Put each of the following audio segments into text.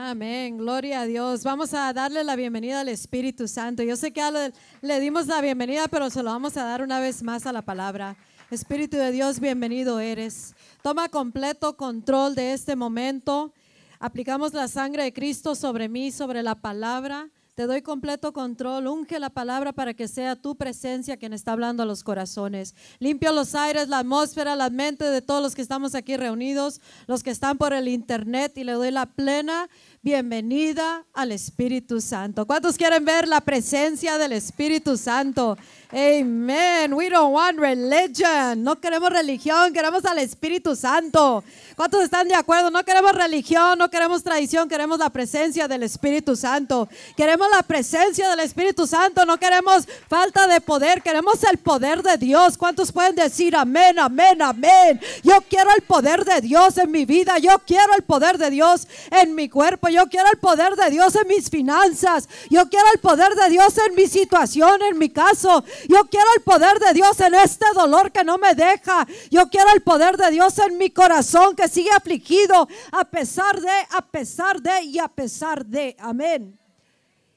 Amén, gloria a Dios. Vamos a darle la bienvenida al Espíritu Santo. Yo sé que ya le, le dimos la bienvenida, pero se lo vamos a dar una vez más a la palabra. Espíritu de Dios, bienvenido eres. Toma completo control de este momento. Aplicamos la sangre de Cristo sobre mí, sobre la palabra. Te doy completo control. Unge la palabra para que sea tu presencia quien está hablando a los corazones. Limpio los aires, la atmósfera, la mente de todos los que estamos aquí reunidos, los que están por el internet y le doy la plena bienvenida al Espíritu Santo. ¿Cuántos quieren ver la presencia del Espíritu Santo? Amen. We don't want religion. No queremos religión, queremos al Espíritu Santo. ¿Cuántos están de acuerdo? No queremos religión, no queremos tradición, queremos la presencia del Espíritu Santo. Queremos la presencia del Espíritu Santo, no queremos falta de poder, queremos el poder de Dios. ¿Cuántos pueden decir amén, amén, amén? Yo quiero el poder de Dios en mi vida, yo quiero el poder de Dios en mi cuerpo, yo quiero el poder de Dios en mis finanzas, yo quiero el poder de Dios en mi situación, en mi caso. Yo quiero el poder de Dios en este dolor que no me deja. Yo quiero el poder de Dios en mi corazón que sigue afligido a pesar de, a pesar de y a pesar de. Amén.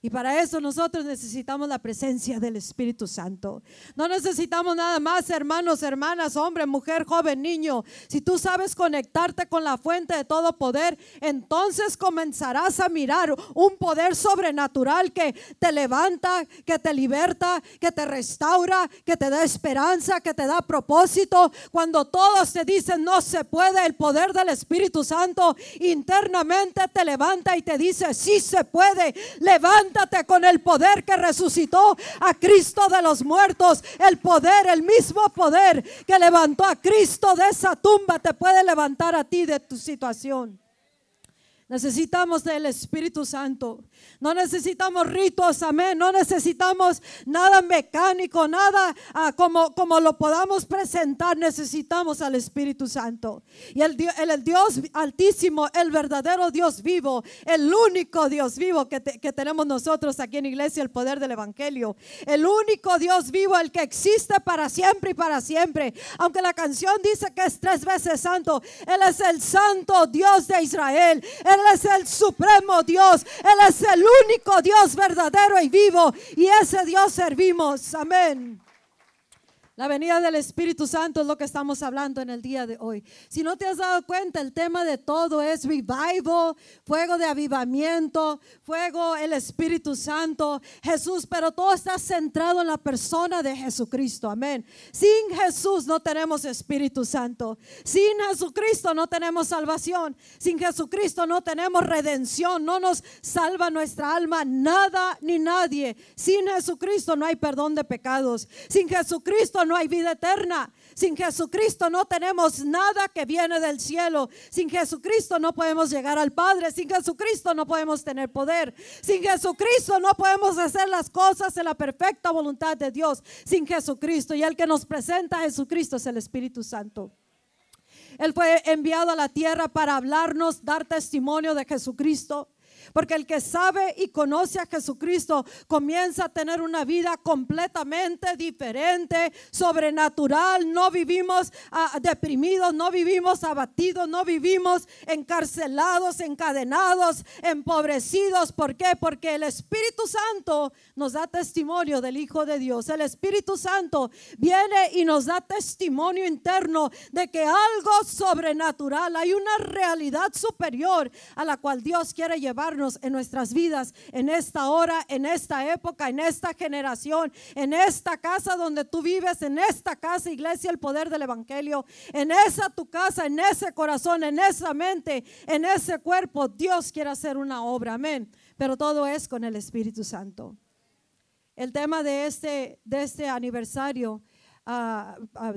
Y para eso nosotros necesitamos la presencia del Espíritu Santo. No necesitamos nada más, hermanos, hermanas, hombre, mujer, joven, niño. Si tú sabes conectarte con la fuente de todo poder, entonces comenzarás a mirar un poder sobrenatural que te levanta, que te liberta, que te restaura, que te da esperanza, que te da propósito. Cuando todos te dicen no se puede, el poder del Espíritu Santo internamente te levanta y te dice sí se puede. Levanta con el poder que resucitó a Cristo de los muertos. El poder, el mismo poder que levantó a Cristo de esa tumba, te puede levantar a ti de tu situación. Necesitamos del Espíritu Santo. No necesitamos ritos, amén. No necesitamos nada mecánico, nada ah, como, como lo podamos presentar. Necesitamos al Espíritu Santo. Y el, el, Dios altísimo, el verdadero Dios vivo, el único Dios vivo que, que tenemos nosotros aquí en Iglesia, el poder del Evangelio. El único Dios vivo, el que existe para siempre y para siempre. Aunque la canción dice que es tres veces santo, Él es el santo Dios de Israel. Es el supremo Dios. Él es el único Dios verdadero y vivo. Y ese Dios servimos. Amén. La venida del Espíritu Santo es lo que estamos hablando en el día de hoy. Si no te has dado cuenta, el tema de todo es revival, fuego de avivamiento, fuego, el Espíritu Santo, Jesús, pero todo está centrado en la persona de Jesucristo. Amén. Sin Jesús no tenemos Espíritu Santo. Sin Jesucristo no tenemos salvación. Sin Jesucristo no tenemos redención. No nos salva nuestra alma nada ni nadie. Sin Jesucristo no hay perdón de pecados. Sin Jesucristo no hay vida eterna. Sin Jesucristo no tenemos nada que viene del cielo. Sin Jesucristo no podemos llegar al Padre. Sin Jesucristo no podemos tener poder. Sin Jesucristo no podemos hacer las cosas en la perfecta voluntad de Dios. Sin Jesucristo. Y el que nos presenta a Jesucristo es el Espíritu Santo. Él fue enviado a la tierra para hablarnos, dar testimonio de Jesucristo. Porque el que sabe y conoce a Jesucristo comienza a tener una vida completamente diferente, sobrenatural. No vivimos ah, deprimidos, no vivimos abatidos, no vivimos encarcelados, encadenados, empobrecidos. ¿Por qué? Porque el Espíritu Santo nos da testimonio del Hijo de Dios. El Espíritu Santo viene y nos da testimonio interno de que algo sobrenatural, hay una realidad superior a la cual Dios quiere en nuestras vidas, en esta hora, en esta época, en esta generación, en esta casa donde tú vives, en esta casa, iglesia, el poder del Evangelio, en esa tu casa, en ese corazón, en esa mente, en ese cuerpo, Dios quiere hacer una obra, amén. Pero todo es con el Espíritu Santo. El tema de este, de este aniversario ah, ah,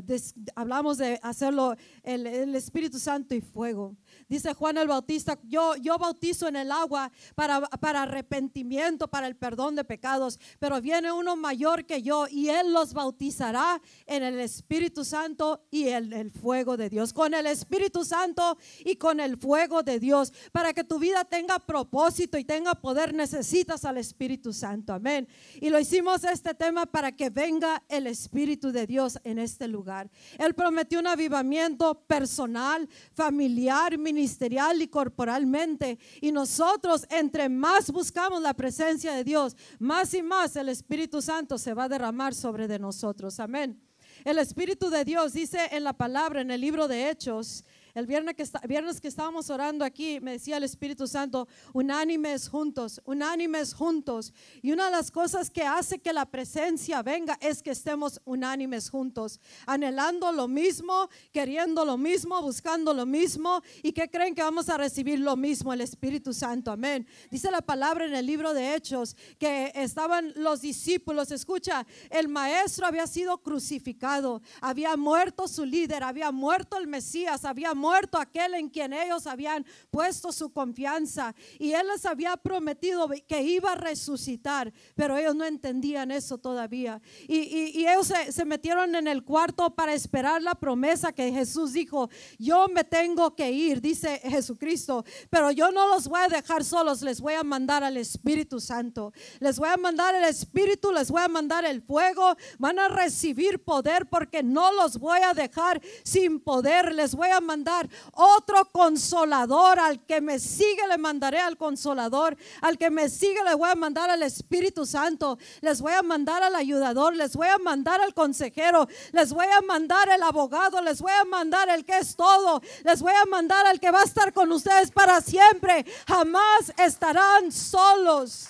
hablamos de hacerlo el, Espíritu Santo y fuego. Dice Juan el Bautista, yo, yo bautizo en el agua para, para arrepentimiento, para el perdón de pecados, pero viene uno mayor que yo y él los bautizará en el Espíritu Santo y el, el fuego de Dios. Con el Espíritu Santo y con el fuego de Dios. Para que tu vida tenga propósito y tenga poder, necesitas al Espíritu Santo. Amén. Y lo hicimos este tema para que venga el Espíritu de Dios en este lugar. Él prometió un avivamiento personal, familiar, ministerial y corporalmente. Y nosotros, entre más buscamos la presencia de Dios, más y más el Espíritu Santo se va a derramar sobre de nosotros. Amén. El Espíritu de Dios dice en la palabra, en el libro de Hechos, el viernes que, está, viernes que estábamos orando aquí, me decía el Espíritu Santo, unánimes juntos, unánimes juntos. Y una de las cosas que hace que la presencia venga es que estemos unánimes juntos, anhelando lo mismo, queriendo lo mismo, buscando lo mismo. ¿Y que creen que vamos a recibir lo mismo, el Espíritu Santo? Amén. Dice la palabra en el libro de Hechos que estaban los discípulos, escucha, el maestro había sido crucificado, había muerto su líder, había muerto el Mesías, había muerto muerto aquel en quien ellos habían puesto su confianza. Y él les había prometido que iba a resucitar, pero ellos no entendían eso todavía. Y, ellos se, se metieron en el cuarto para esperar la promesa que Jesús dijo, yo me tengo que ir, dice Jesucristo, pero yo no los voy a dejar solos, les voy a mandar al Espíritu Santo, les voy a mandar el Espíritu, les voy a mandar el fuego, van a recibir poder porque no los voy a dejar sin poder, les voy a mandar otro consolador. Al que me sigue le mandaré al consolador. Al que me sigue le voy a mandar al Espíritu Santo. Les voy a mandar al ayudador. Les voy a mandar al consejero. Les voy a mandar el abogado. Les voy a mandar el que es todo. Les voy a mandar al que va a estar con ustedes para siempre. Jamás estarán solos.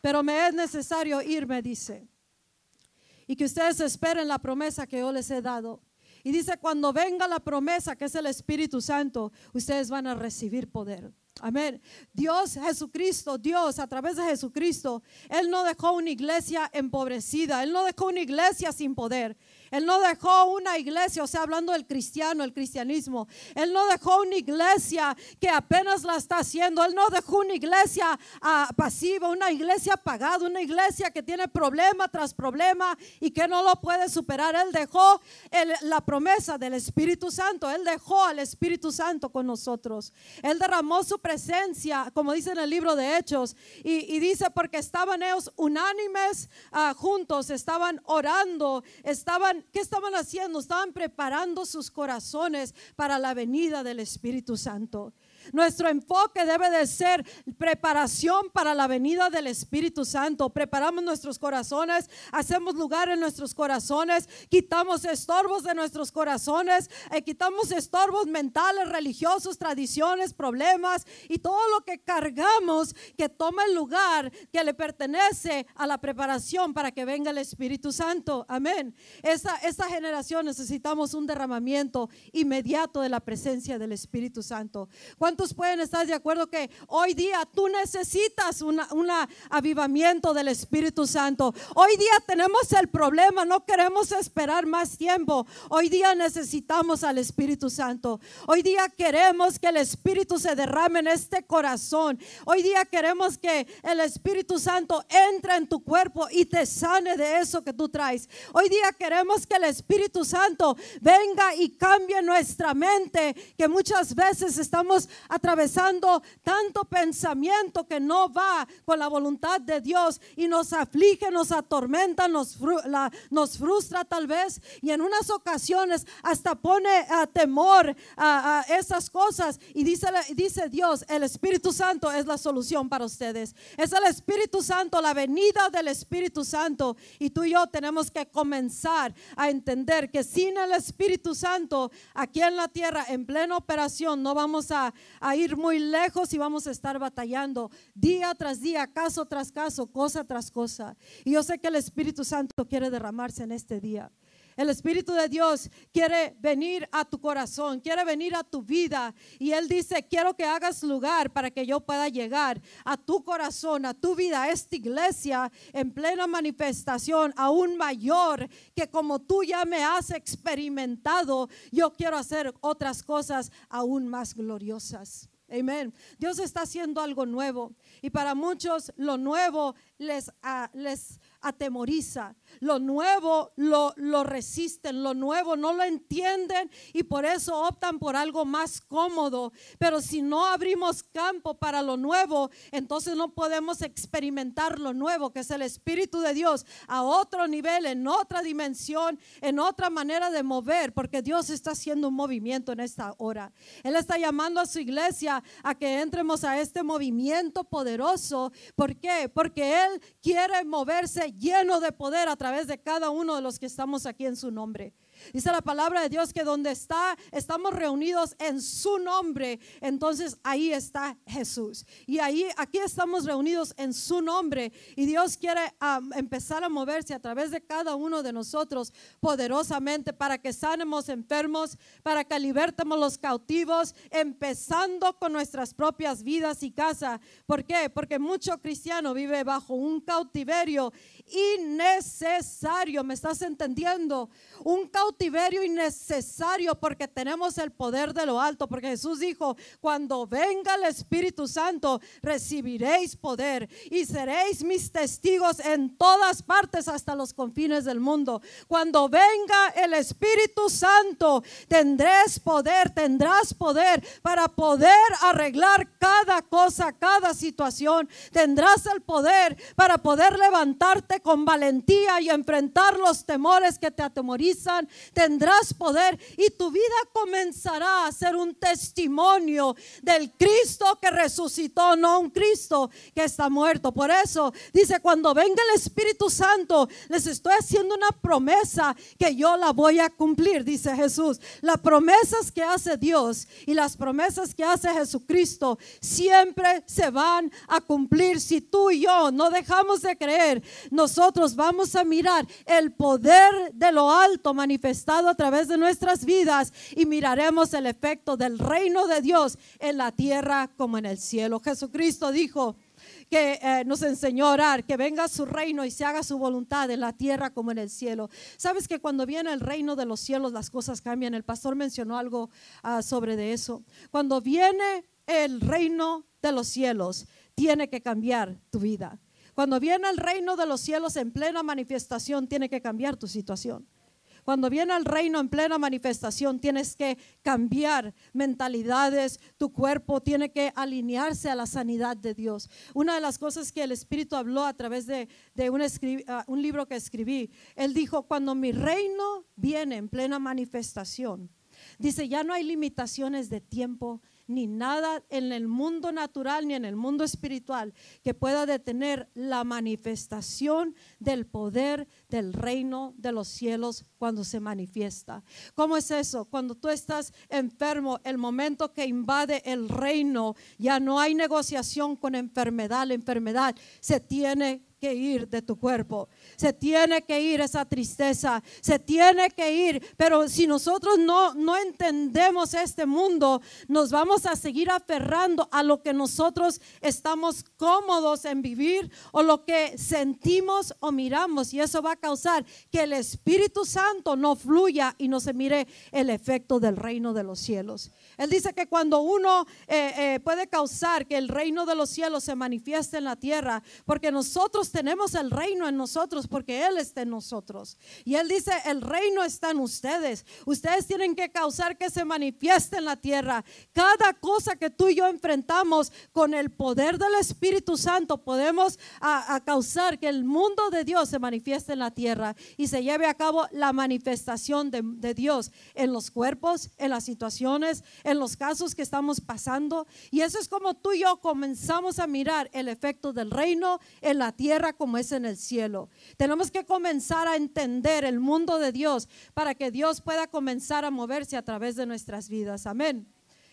Pero me es necesario irme, dice. Y que ustedes esperen la promesa que yo les he dado. Y dice, cuando venga la promesa, que es el Espíritu Santo, ustedes van a recibir poder. Amén. Dios, Jesucristo, Dios a través de Jesucristo, Él no dejó una iglesia empobrecida, Él no dejó una iglesia sin poder. Él no dejó una iglesia, o sea, hablando del cristiano, el cristianismo. Él no dejó una iglesia que apenas la está haciendo. Él no dejó una iglesia ah, pasiva, una iglesia apagada, una iglesia que tiene problema tras problema y que no lo puede superar. Él dejó la promesa del Espíritu Santo. Él dejó al Espíritu Santo con nosotros. Él derramó su presencia, como dice en el libro de Hechos, y, dice porque estaban ellos unánimes ah, juntos, estaban orando, estaban ¿qué estaban haciendo? Estaban preparando sus corazones para la venida del Espíritu Santo. Nuestro enfoque debe de ser preparación para la venida del Espíritu Santo. Preparamos nuestros corazones, hacemos lugar en nuestros corazones, quitamos estorbos de nuestros corazones, eh, quitamos estorbos mentales, religiosos, tradiciones, problemas y todo lo que cargamos que toma el lugar que le pertenece a la preparación para que venga el Espíritu Santo. Amén. Esta generación necesitamos un derramamiento inmediato de la presencia del Espíritu Santo pueden estar de acuerdo que hoy día tú necesitas un avivamiento del Espíritu Santo? Hoy día tenemos el problema, no queremos esperar más tiempo. Hoy día necesitamos al Espíritu Santo. Hoy día queremos que el Espíritu se derrame en este corazón. Hoy día queremos que el Espíritu Santo entre en tu cuerpo y te sane de eso que tú traes. Hoy día queremos que el Espíritu Santo venga y cambie nuestra mente, que muchas veces estamos atravesando tanto pensamiento que no va con la voluntad de Dios y nos aflige, nos atormenta, nos, nos frustra tal vez y en unas ocasiones hasta pone a temor a, esas cosas y dice, dice Dios, el Espíritu Santo es la solución para ustedes. Es el Espíritu Santo, la venida del Espíritu Santo y tú y yo tenemos que comenzar a entender que sin el Espíritu Santo aquí en la tierra en plena operación no vamos a, a ir muy lejos y vamos a estar batallando día tras día, caso tras caso, cosa tras cosa. Y yo sé que el Espíritu Santo quiere derramarse en este día. El Espíritu de Dios quiere venir a tu corazón, quiere venir a tu vida. Y Él dice, quiero que hagas lugar para que yo pueda llegar a tu corazón, a tu vida, a esta iglesia en plena manifestación, aún mayor que como tú ya me has experimentado, yo quiero hacer otras cosas aún más gloriosas. Amén. Dios está haciendo algo nuevo. Y para muchos lo nuevo les, ah, les atemoriza. Lo nuevo lo, lo, resisten, lo nuevo no lo entienden y por eso optan por algo más cómodo. Pero si no abrimos campo para lo nuevo, entonces no podemos experimentar lo nuevo, que es el Espíritu de Dios, a otro nivel, en otra dimensión, en otra manera de mover, porque Dios está haciendo un movimiento en esta hora. Él está llamando a su iglesia a que entremos a este movimiento poderoso. ¿Por qué? Porque Él quiere moverse lleno de poder través de cada uno de los que estamos aquí en su nombre. Dice la palabra de Dios que donde está, estamos reunidos en su nombre, entonces ahí está Jesús. Y ahí, aquí estamos reunidos en su nombre. Y Dios quiere empezar a moverse a través de cada uno de nosotros poderosamente para que sanemos enfermos, para que libertemos los cautivos, empezando con nuestras propias vidas y casa. ¿Por qué? Porque mucho cristiano vive bajo un cautiverio innecesario. ¿Me estás entendiendo? Un cautiverio innecesario porque tenemos el poder de lo alto. Porque Jesús dijo, cuando venga el Espíritu Santo, recibiréis poder y seréis mis testigos en todas partes hasta los confines del mundo. Cuando venga el Espíritu Santo, tendrás poder, tendrás poder para poder arreglar cada cosa, cada situación. Tendrás el poder para poder levantarte con valentía y enfrentar los temores que te atemorizan, tendrás poder y tu vida comenzará a ser un testimonio del Cristo que resucitó, no un Cristo que está muerto. Por eso dice, cuando venga el Espíritu Santo, les estoy haciendo una promesa que yo la voy a cumplir, dice Jesús. Las promesas que hace Dios y las promesas que hace Jesucristo siempre se van a cumplir si tú y yo no dejamos de creer. Nos nosotros vamos a mirar el poder de lo alto manifestado a través de nuestras vidas y miraremos el efecto del reino de Dios en la tierra como en el cielo. Jesucristo dijo, que eh, nos enseñó a orar, que venga su reino y se haga su voluntad en la tierra como en el cielo. Sabes que cuando viene el reino de los cielos las cosas cambian. El pastor mencionó algo ah, sobre de eso. Cuando viene el reino de los cielos, tiene que cambiar tu vida. Cuando viene el reino de los cielos en plena manifestación, tiene que cambiar tu situación. Cuando viene el reino en plena manifestación, tienes que cambiar mentalidades, tu cuerpo tiene que alinearse a la sanidad de Dios. Una de las cosas que el Espíritu habló a través de, un, ah, un libro que escribí, él dijo, cuando mi reino viene en plena manifestación, dice, ya no hay limitaciones de tiempo, ni nada en el mundo natural ni en el mundo espiritual que pueda detener la manifestación del poder del reino de los cielos cuando se manifiesta. ¿Cómo es eso? Cuando tú estás enfermo, el momento que invade el reino, ya no hay negociación con enfermedad, la enfermedad se tiene que ir de tu cuerpo. Se tiene que ir esa tristeza, se tiene que ir. Pero si nosotros no, no entendemos este mundo, nos vamos a seguir aferrando a lo que nosotros estamos cómodos en vivir o lo que sentimos o miramos. Y eso va a causar que el Espíritu Santo no fluya y no se mire el efecto del reino de los cielos. Él dice que cuando uno eh, eh, puede causar que el reino de los cielos se manifieste en la tierra, porque nosotros tenemos el reino en nosotros, porque Él está en nosotros. Y Él dice, el reino está en ustedes. Ustedes tienen que causar que se manifieste en la tierra. Cada cosa que tú y yo enfrentamos con el poder del Espíritu Santo, podemos a, causar que el mundo de Dios se manifieste en la tierra y se lleve a cabo la manifestación de, de Dios en los cuerpos, en las situaciones, en los casos que estamos pasando. Y eso es como tú y yo comenzamos a mirar el efecto del reino en la tierra como es en el cielo. Tenemos que comenzar a entender el mundo de Dios para que Dios pueda comenzar a moverse a través de nuestras vidas. Amén.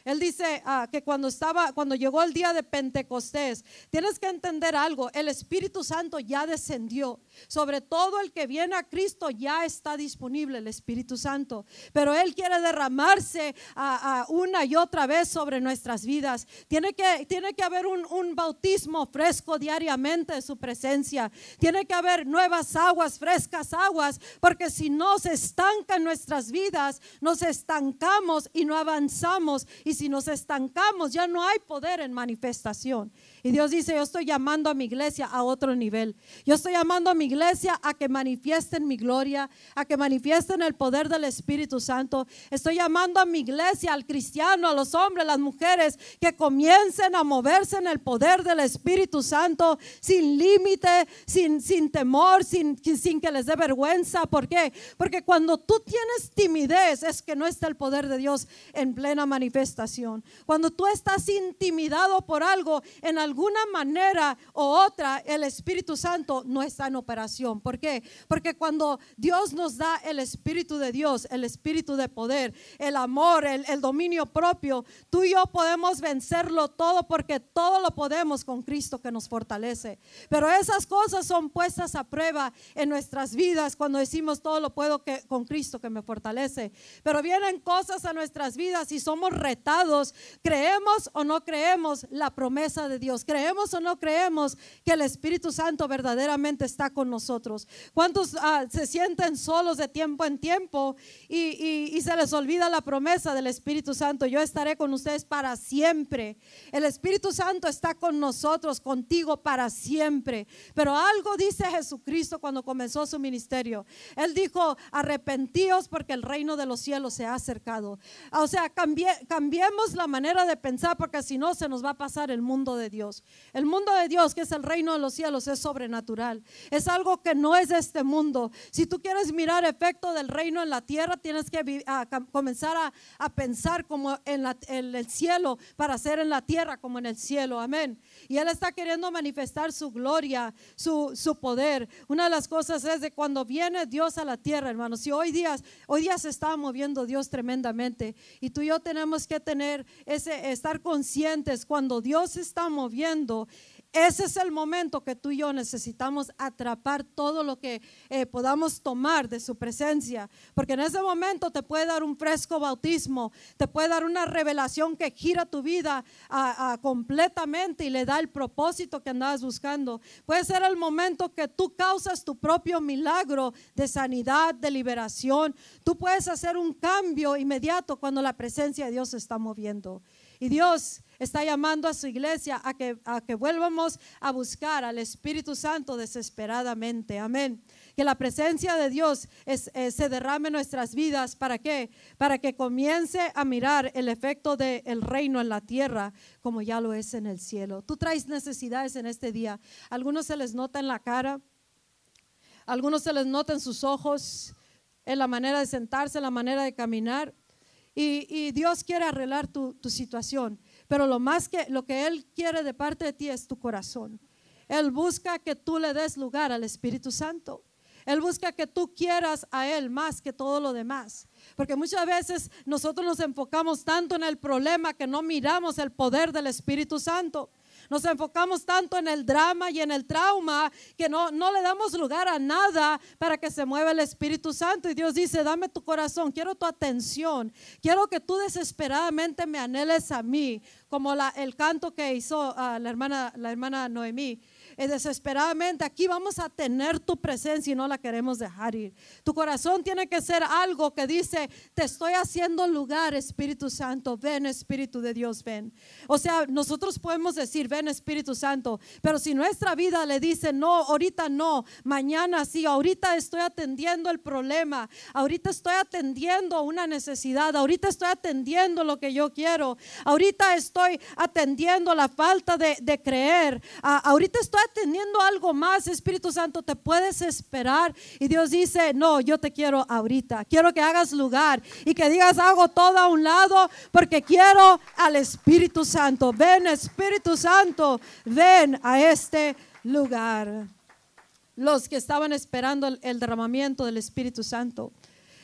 Él dice ah, que cuando estaba, cuando llegó el día de Pentecostés, tienes que entender algo, el Espíritu Santo ya descendió. Sobre todo el que viene a Cristo ya está disponible el Espíritu Santo, pero Él quiere derramarse a, una y otra vez sobre nuestras vidas. Tiene que, tiene que haber un, bautismo fresco diariamente de su presencia. Tiene que haber nuevas aguas, frescas aguas, porque si no se estancan nuestras vidas, nos estancamos y no avanzamos. Y si nos estancamos, ya no hay poder en manifestación. Y Dios dice, yo estoy llamando a mi iglesia a otro nivel. Yo estoy llamando a mi iglesia a que manifiesten mi gloria, a que manifiesten el poder del Espíritu Santo. Estoy llamando a mi iglesia, al cristiano, a los hombres, las mujeres, que comiencen a moverse en el poder del Espíritu Santo sin límite, sin, sin temor, sin, sin que les dé vergüenza. ¿Por qué? Porque cuando tú tienes timidez es que no está el poder de Dios en plena manifestación. Cuando tú estás intimidado por algo, en alguna manera u otra, el Espíritu Santo no está en operación. ¿Por qué? Porque cuando Dios nos da el Espíritu de Dios, el Espíritu de poder, el amor, el, el dominio propio, tú y yo podemos vencerlo todo porque todo lo podemos con Cristo que nos fortalece. Pero esas cosas son puestas a prueba en nuestras vidas cuando decimos todo lo puedo que, con Cristo que me fortalece. Pero vienen cosas a nuestras vidas y somos retados. Creemos o no creemos la promesa de Dios. Creemos o no creemos que el Espíritu Santo verdaderamente está con nosotros. ¿Cuántos ah, se sienten solos de tiempo en tiempo y, y se les olvida la promesa del Espíritu Santo? Yo estaré con ustedes para siempre. El Espíritu Santo está con nosotros, contigo para siempre. Pero algo dice Jesucristo cuando comenzó su ministerio. Él dijo, arrepentíos porque el reino de los cielos se ha acercado. O sea, cambiemos la manera de pensar porque si no se nos va a pasar el mundo de Dios. El mundo de Dios, que es el reino de los cielos, es sobrenatural. Es algo que no es este mundo. Si tú quieres mirar efecto del reino en la tierra, tienes que comenzar a, pensar como en, el cielo para hacer en la tierra como en el cielo. Amén. Y Él está queriendo manifestar su gloria, su, poder. Una de las cosas es de cuando viene Dios a la tierra, hermanos. Si hoy día, hoy día se está moviendo Dios tremendamente y tú y yo tenemos que tener ese, estar conscientes cuando Dios está moviendo ese es el momento que tú y yo necesitamos atrapar todo lo que eh, podamos tomar de su presencia, porque en ese momento te puede dar un fresco bautismo, te puede dar una revelación que gira tu vida completamente y le da el propósito que andabas buscando. Puede ser el momento que tú causas tu propio milagro de sanidad, de liberación. Tú puedes hacer un cambio inmediato cuando la presencia de Dios se está moviendo. Y Dios está llamando a su iglesia a que, a que vuelvamos a buscar al Espíritu Santo desesperadamente. Amén. Que la presencia de Dios eh, se derrame en nuestras vidas. ¿Para qué? Para que comience a mirar el efecto del reino en la tierra como ya lo es en el cielo. Tú traes necesidades en este día. Algunos se les nota en la cara, algunos se les nota en sus ojos, en la manera de sentarse, en la manera de caminar. Y, Dios quiere arreglar tu, tu situación. Pero lo más que lo que Él quiere de parte de ti es tu corazón. Él busca que tú le des lugar al Espíritu Santo. Él busca que tú quieras a Él más que todo lo demás. Porque muchas veces nosotros nos enfocamos tanto en el problema que no miramos el poder del Espíritu Santo. Nos enfocamos tanto en el drama y en el trauma que no, no le damos lugar a nada para que se mueva el Espíritu Santo. Y Dios dice, dame tu corazón, quiero tu atención, quiero que tú desesperadamente me anheles a mí, como la, el canto que hizo ah, la, hermana, la hermana Noemí desesperadamente, aquí vamos a tener tu presencia y no la queremos dejar ir. Tu corazón tiene que ser algo que dice, te estoy haciendo lugar, Espíritu Santo, ven Espíritu de Dios, ven. O sea, nosotros podemos decir, ven Espíritu Santo, pero si nuestra vida le dice, no, ahorita no, mañana sí, ahorita estoy atendiendo el problema, ahorita estoy atendiendo una necesidad, ahorita estoy atendiendo lo que yo quiero, ahorita estoy atendiendo la falta de, creer, ahorita estoy teniendo algo más, Espíritu Santo, te puedes esperar. Y Dios dice, no, yo te quiero ahorita. Quiero que hagas lugar y que digas, hago todo a un lado porque quiero al Espíritu Santo. Ven, Espíritu Santo, ven a este lugar. Los que estaban esperando el, derramamiento del Espíritu Santo.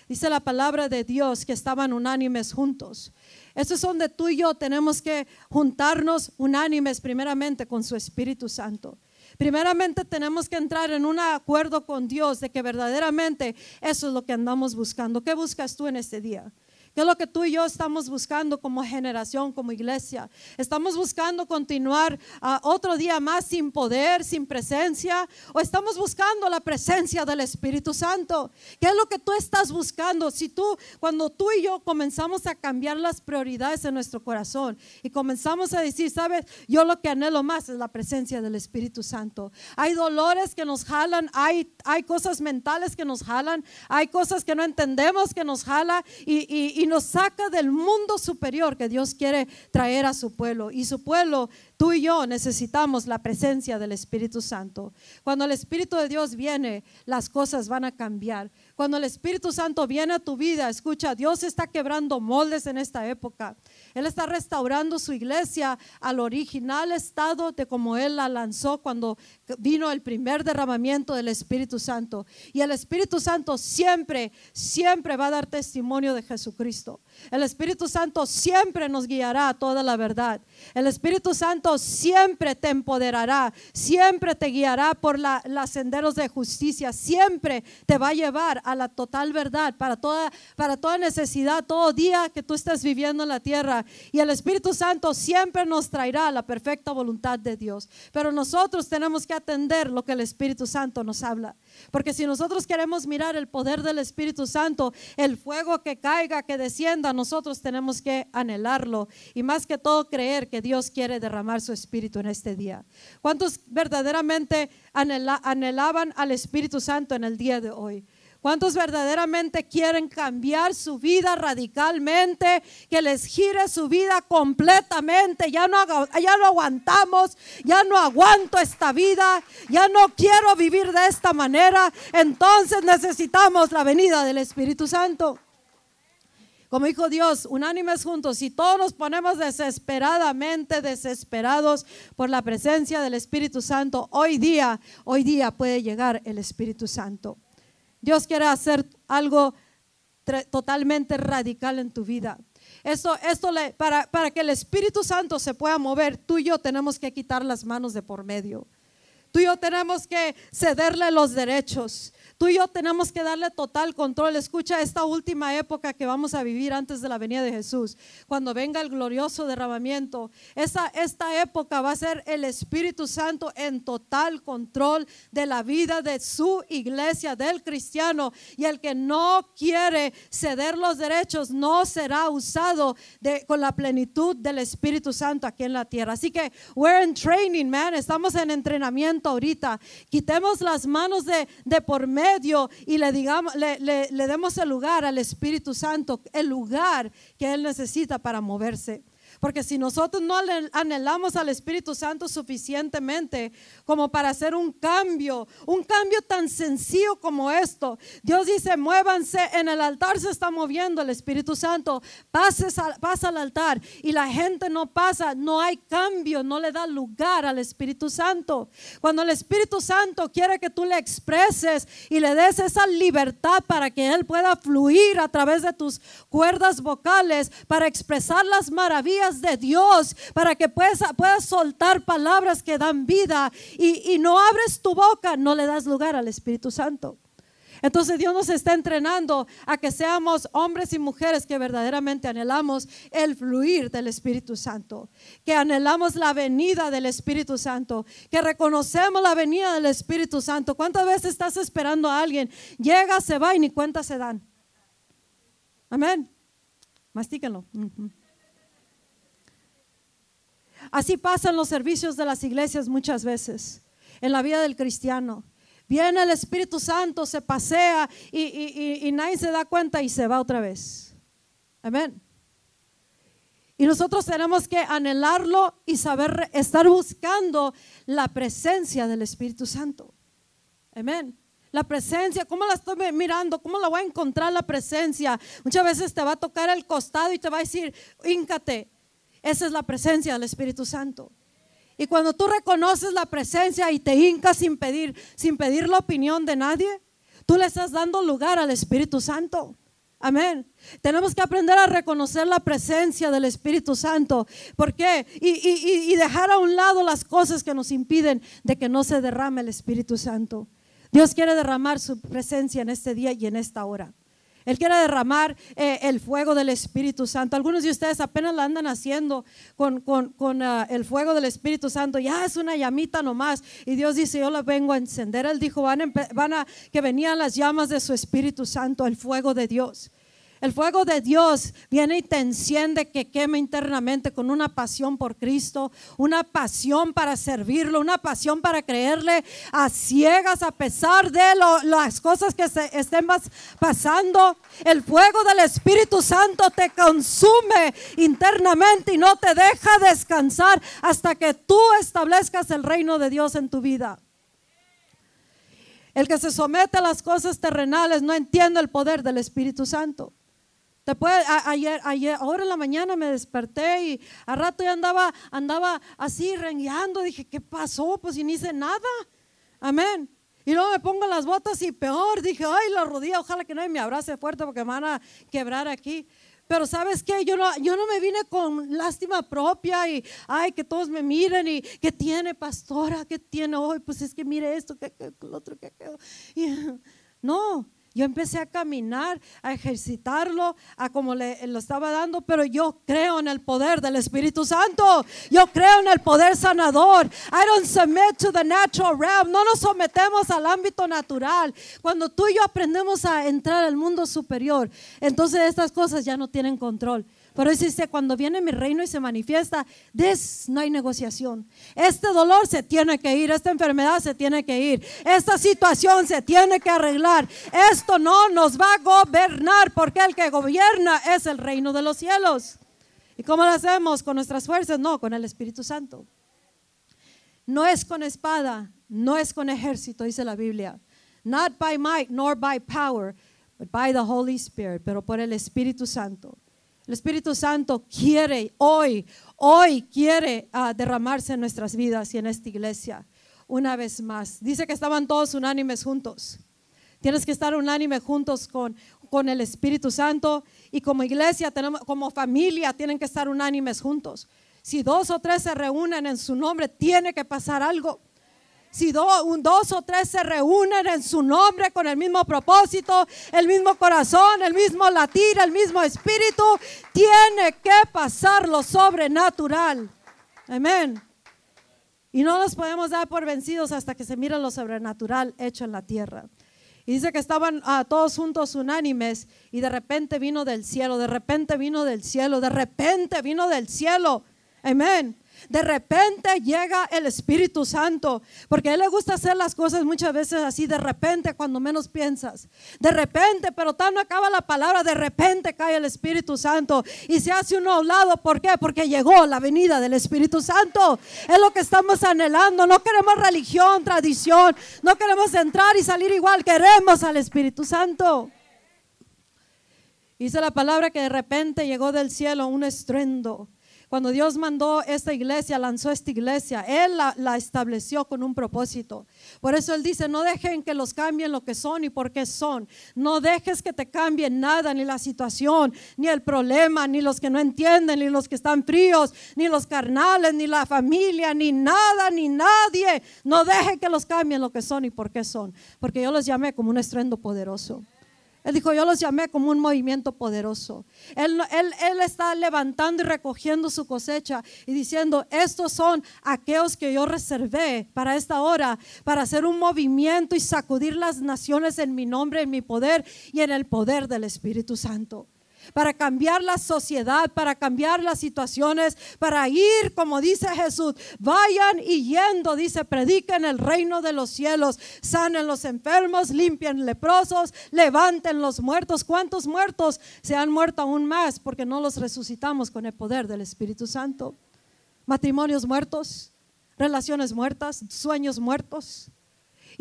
Dice la palabra de Dios que estaban unánimes juntos. Eso es donde tú y yo tenemos que juntarnos unánimes primeramente con su Espíritu Santo. Primeramente tenemos que entrar en un acuerdo con Dios de que verdaderamente eso es lo que andamos buscando. ¿Qué buscas tú en este día? ¿Qué es lo que tú y yo estamos buscando como generación, como iglesia? ¿Estamos buscando continuar uh, otro día más sin poder, sin presencia? ¿O estamos buscando la presencia del Espíritu Santo? ¿Qué es lo que tú estás buscando? Si tú, cuando tú y yo comenzamos a cambiar las prioridades en nuestro corazón y comenzamos a decir, sabes, yo lo que anhelo más es la presencia del Espíritu Santo. Hay dolores que nos jalan, hay, hay cosas mentales que nos jalan, hay cosas que no entendemos que nos jala y, y, y nos saca del mundo superior que Dios quiere traer a su pueblo. Y su pueblo Tú y yo necesitamos la presencia del Espíritu Santo. Cuando el Espíritu de Dios viene, las cosas van a cambiar. Cuando el Espíritu Santo viene a tu vida, escucha, Dios está quebrando moldes en esta época. Él está restaurando su iglesia al original estado de como Él la lanzó cuando vino el primer derramamiento del Espíritu Santo. Y el Espíritu Santo siempre, siempre va a dar testimonio de Jesucristo. El Espíritu Santo siempre nos guiará a toda la verdad. El Espíritu Santo siempre te empoderará, siempre te guiará por los senderos de justicia, siempre te va a llevar a la total verdad para toda, para toda necesidad, todo día que tú estés viviendo en la tierra. Y el Espíritu Santo siempre nos traerá la perfecta voluntad de Dios. Pero nosotros tenemos que atender lo que el Espíritu Santo nos habla. Porque si nosotros queremos mirar el poder del Espíritu Santo, el fuego que caiga, que descienda, nosotros tenemos que anhelarlo y más que todo creer que Dios quiere derramar su Espíritu en este día. ¿Cuántos verdaderamente anhelaban al Espíritu Santo en el día de hoy? ¿Cuántos verdaderamente quieren cambiar su vida radicalmente? Que les gire su vida completamente. Ya no, ya no aguantamos, ya no aguanto esta vida, ya no quiero vivir de esta manera. Entonces necesitamos la venida del Espíritu Santo. Como dijo Dios, unánimes juntos, si todos nos ponemos desesperadamente desesperados por la presencia del Espíritu Santo, hoy día, hoy día puede llegar el Espíritu Santo. Dios quiere hacer algo totalmente radical en tu vida. Esto, esto le, para, para que el Espíritu Santo se pueda mover, tú y yo tenemos que quitar las manos de por medio. Tú y yo tenemos que cederle los derechos. Tú y yo tenemos que darle total control. Escucha esta última época que vamos a vivir antes de la venida de Jesús, cuando venga el glorioso derramamiento. Esta, esta época va a ser el Espíritu Santo en total control de la vida de su iglesia, del cristiano. Y el que no quiere ceder los derechos no será usado con la plenitud del Espíritu Santo aquí en la tierra. Así que we're in training, man. Estamos en entrenamiento ahorita. Quitemos las manos de, de por medio y le, digamos, le, le demos el lugar al Espíritu Santo, el lugar que Él necesita para moverse. Porque si nosotros no anhelamos al Espíritu Santo suficientemente como para hacer un cambio, un cambio tan sencillo como esto, Dios dice, muévanse, en el altar se está moviendo el Espíritu Santo, pasa al altar y la gente no pasa, no hay cambio, no le da lugar al Espíritu Santo. Cuando el Espíritu Santo quiere que tú le expreses y le des esa libertad para que Él pueda fluir a través de tus cuerdas vocales, para expresar las maravillas de Dios para que puedas, puedas soltar palabras que dan vida y, y no abres tu boca, no le das lugar al Espíritu Santo. Entonces Dios nos está entrenando a que seamos hombres y mujeres que verdaderamente anhelamos el fluir del Espíritu Santo, que anhelamos la venida del Espíritu Santo, que reconocemos la venida del Espíritu Santo. ¿Cuántas veces estás esperando a alguien? Llega, se va y ni cuenta se dan. Amén. Mastíquenlo. Así pasan los servicios de las iglesias muchas veces en la vida del cristiano. Viene el Espíritu Santo, se pasea y, nadie se da cuenta y se va otra vez. Amén. Y nosotros tenemos que anhelarlo y saber estar buscando la presencia del Espíritu Santo. Amén. La presencia, ¿cómo la estoy mirando? ¿Cómo la voy a encontrar la presencia? Muchas veces te va a tocar el costado y te va a decir, íncate, esa es la presencia del Espíritu Santo. Y cuando tú reconoces la presencia y te hincas sin pedir, sin pedir la opinión de nadie, tú le estás dando lugar al Espíritu Santo. Amén. Tenemos que aprender a reconocer la presencia del Espíritu Santo. ¿Por qué? Y, y, dejar a un lado las cosas que nos impiden de que no se derrame el Espíritu Santo. Dios quiere derramar su presencia en este día y en esta hora. Él quiere derramar eh, el fuego del Espíritu Santo. Algunos de ustedes apenas la andan haciendo con, ah, el fuego del Espíritu Santo. Ya es una llamita nomás. Y Dios dice, yo la vengo a encender. Él dijo, van van a que venían las llamas de su Espíritu Santo, el fuego de Dios. El fuego de Dios viene y te enciende que quema internamente con una pasión por Cristo, una pasión para servirlo, una pasión para creerle a ciegas a pesar de las cosas que se estén pasando. El fuego del Espíritu Santo te consume internamente y no te deja descansar hasta que tú establezcas el reino de Dios en tu vida. El que se somete a las cosas terrenales no entiende el poder del Espíritu Santo. Te ayer, ayer, ahora en la mañana me desperté y a rato ya andaba, andaba así rengueando. Dije, ¿qué pasó? Pues y ni hice nada. Amén. Y luego me pongo las botas y peor. Dije, ay, la rodilla, ojalá que nadie me abrace fuerte porque me van a quebrar aquí. Pero sabes qué, yo no, yo no me vine con lástima propia y, ay, que todos me miren y, ¿qué tiene pastora? ¿Qué tiene hoy? Pues es que mire esto, que, que, lo otro, que, que. no, yo empecé a caminar, a ejercitarlo, a como le lo estaba dando, pero yo creo en el poder del Espíritu Santo. Yo creo en el poder sanador. I don't submit to the natural realm. No nos sometemos al ámbito natural. Cuando tú y yo aprendemos a entrar al mundo superior, entonces estas cosas ya no tienen control. Pero dice, cuando viene mi reino y se manifiesta, this, no hay negociación. Este dolor se tiene que ir, esta enfermedad se tiene que ir, esta situación se tiene que arreglar. Esto no nos va a gobernar porque el que gobierna es el reino de los cielos. ¿Y cómo lo hacemos? ¿Con nuestras fuerzas? No, con el Espíritu Santo. No es con espada, no es con ejército, dice la Biblia. Not by might nor by power, but by the Holy Spirit, pero por el Espíritu Santo. El Espíritu Santo quiere hoy, hoy quiere ah, derramarse en nuestras vidas y en esta iglesia una vez más. Dice que estaban todos unánimes juntos. Tienes que estar unánime juntos con, con el Espíritu Santo y como iglesia, tenemos, como familia, tienen que estar unánimes juntos. Si dos o tres se reúnen en su nombre, tiene que pasar algo. Si dos o tres se reúnen en su nombre con el mismo propósito, el mismo corazón, el mismo latir, el mismo espíritu, tiene que pasar lo sobrenatural. Amén. Y no nos podemos dar por vencidos hasta que se mire lo sobrenatural hecho en la tierra. Y dice que estaban ah, todos juntos unánimes y de repente vino del cielo, de repente vino del cielo, de repente vino del cielo. Amén. De repente llega el Espíritu Santo, porque a Él le gusta hacer las cosas muchas veces así, de repente, cuando menos piensas. De repente, pero tal no acaba la palabra, de repente cae el Espíritu Santo y se hace uno a un lado. ¿Por qué? Porque llegó la venida del Espíritu Santo. Es lo que estamos anhelando. No queremos religión, tradición. No queremos entrar y salir igual. Queremos al Espíritu Santo. Dice la palabra que de repente llegó del cielo un estruendo cuando Dios mandó esta iglesia, lanzó esta iglesia, Él la, estableció con un propósito. Por eso Él dice, no dejen que los cambien lo que son y por qué son. No dejes que te cambien nada, ni la situación, ni el problema, ni los que no entienden, ni los que están fríos, ni los carnales, ni la familia, ni nada, ni nadie. No dejen que los cambien lo que son y por qué son. Porque yo los llamé como un estruendo poderoso. Él dijo, yo los llamé como un movimiento poderoso. Él, él, está levantando y recogiendo su cosecha y diciendo, estos son aquellos que yo reservé para esta hora, para hacer un movimiento y sacudir las naciones en mi nombre, en mi poder y en el poder del Espíritu Santo para cambiar la sociedad, para cambiar las situaciones, para ir, como dice Jesús, vayan y yendo, dice, prediquen el reino de los cielos, sanen los enfermos, limpien leprosos, levanten los muertos. ¿Cuántos muertos se han muerto aún más porque no los resucitamos con el poder del Espíritu Santo? Matrimonios muertos, relaciones muertas, sueños muertos.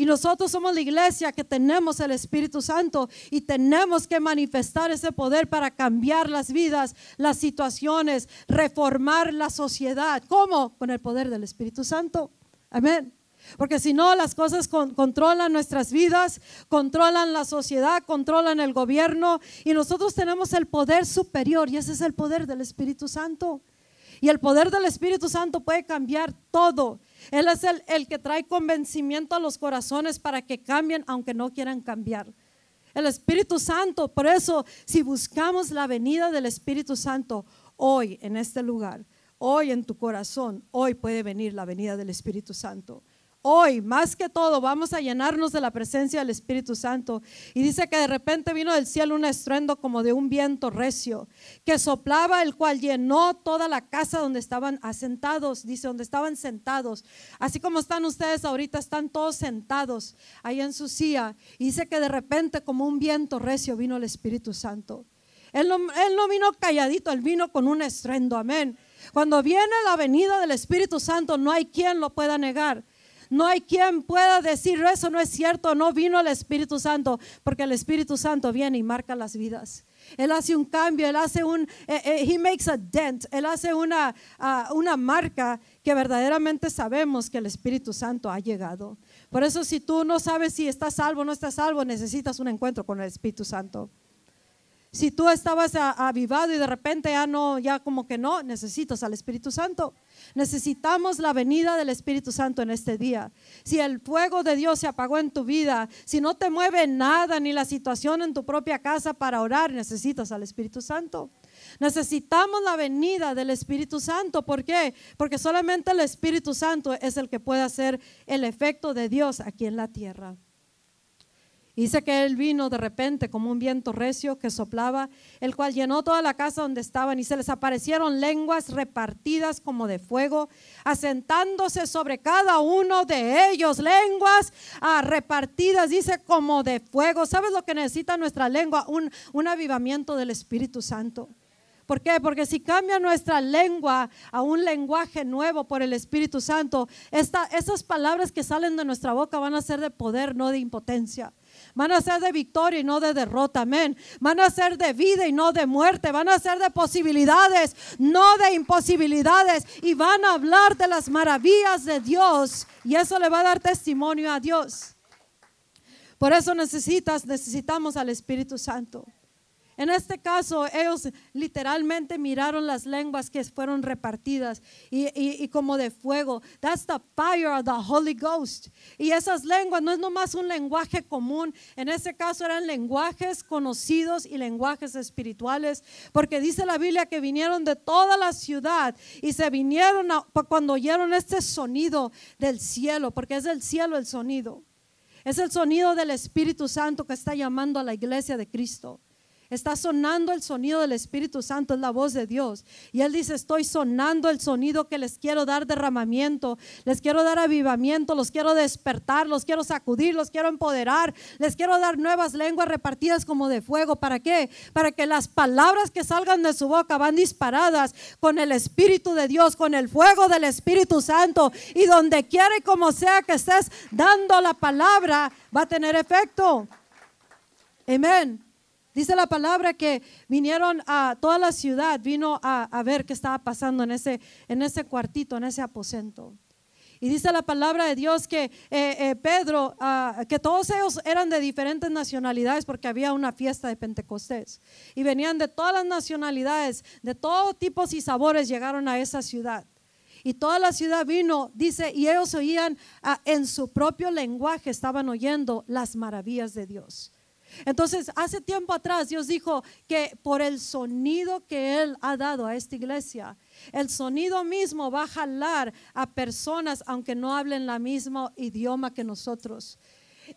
Y nosotros somos la iglesia que tenemos el Espíritu Santo y tenemos que manifestar ese poder para cambiar las vidas, las situaciones, reformar la sociedad. ¿Cómo? Con el poder del Espíritu Santo. Amén. Porque si no, las cosas controlan nuestras vidas, controlan la sociedad, controlan el gobierno y nosotros tenemos el poder superior y ese es el poder del Espíritu Santo. Y el poder del Espíritu Santo puede cambiar todo. Él es el, que trae convencimiento a los corazones para que cambien aunque no quieran cambiar. El Espíritu Santo, por eso si buscamos la venida del Espíritu Santo hoy en este lugar, hoy en tu corazón, hoy puede venir la venida del Espíritu Santo. Hoy, más que todo, vamos a llenarnos de la presencia del Espíritu Santo. Y dice que de repente vino del cielo un estruendo como de un viento recio, que soplaba, el cual llenó toda la casa donde estaban asentados, dice, donde estaban sentados. Así como están ustedes ahorita, están todos sentados ahí en su silla. Y dice que de repente como un viento recio vino el Espíritu Santo. Él no, él no vino calladito, él vino con un estruendo, amén. Cuando viene la venida del Espíritu Santo, no hay quien lo pueda negar. No hay quien pueda decir eso no es cierto, no vino el Espíritu Santo, porque el Espíritu Santo viene y marca las vidas. Él hace un cambio, él hace un, eh, eh, he makes a dent, él hace una, ah, una marca que verdaderamente sabemos que el Espíritu Santo ha llegado. Por eso si tú no sabes si estás salvo o no estás salvo, necesitas un encuentro con el Espíritu Santo. Si tú estabas avivado y de repente ya no, ya como que no, necesitas al Espíritu Santo. Necesitamos la venida del Espíritu Santo en este día. Si el fuego de Dios se apagó en tu vida, si no te mueve nada ni la situación en tu propia casa para orar, necesitas al Espíritu Santo. Necesitamos la venida del Espíritu Santo. ¿Por qué? Porque solamente el Espíritu Santo es el que puede hacer el efecto de Dios aquí en la tierra. Dice que él vino de repente como un viento recio que soplaba, el cual llenó toda la casa donde estaban y se les aparecieron lenguas repartidas como de fuego, asentándose sobre cada uno de ellos, lenguas ah, repartidas, dice como de fuego. ¿Sabes lo que necesita nuestra lengua? Un, un avivamiento del Espíritu Santo. ¿Por qué? Porque si cambia nuestra lengua a un lenguaje nuevo por el Espíritu Santo, esas palabras que salen de nuestra boca van a ser de poder, no de impotencia. Van a ser de victoria y no de derrota. Amén. Van a ser de vida y no de muerte. Van a ser de posibilidades, no de imposibilidades. Y van a hablar de las maravillas de Dios. Y eso le va a dar testimonio a Dios. Por eso necesitas, necesitamos al Espíritu Santo. En este caso, ellos literalmente miraron las lenguas que fueron repartidas y, como de fuego. That's the fire of the Holy Ghost. Y esas lenguas no es nomás un lenguaje común. En este caso eran lenguajes conocidos y lenguajes espirituales. Porque dice la Biblia que vinieron de toda la ciudad y se vinieron cuando oyeron este sonido del cielo, porque es del cielo el sonido. Es el sonido del Espíritu Santo que está llamando a la iglesia de Cristo. Está sonando el sonido del Espíritu Santo, es la voz de Dios. Y Él dice, estoy sonando el sonido que les quiero dar derramamiento, les quiero dar avivamiento, los quiero despertar, los quiero sacudir, los quiero empoderar, les quiero dar nuevas lenguas repartidas como de fuego. ¿Para qué? Para que las palabras que salgan de su boca van disparadas con el Espíritu de Dios, con el fuego del Espíritu Santo. Y donde quiera y como sea que estés dando la palabra, va a tener efecto. Amén. Dice la palabra que vinieron a toda la ciudad, vino a, ver qué estaba pasando en ese, en ese cuartito, en ese aposento. Y dice la palabra de Dios que eh, eh, Pedro, ah, que todos ellos eran de diferentes nacionalidades porque había una fiesta de Pentecostés. Y venían de todas las nacionalidades, de todo tipos y sabores llegaron a esa ciudad. Y toda la ciudad vino, dice, y ellos oían ah, en su propio lenguaje, estaban oyendo las maravillas de Dios. Entonces, hace tiempo atrás Dios dijo que por el sonido que Él ha dado a esta iglesia, el sonido mismo va a jalar a personas aunque no hablen la mismo idioma que nosotros.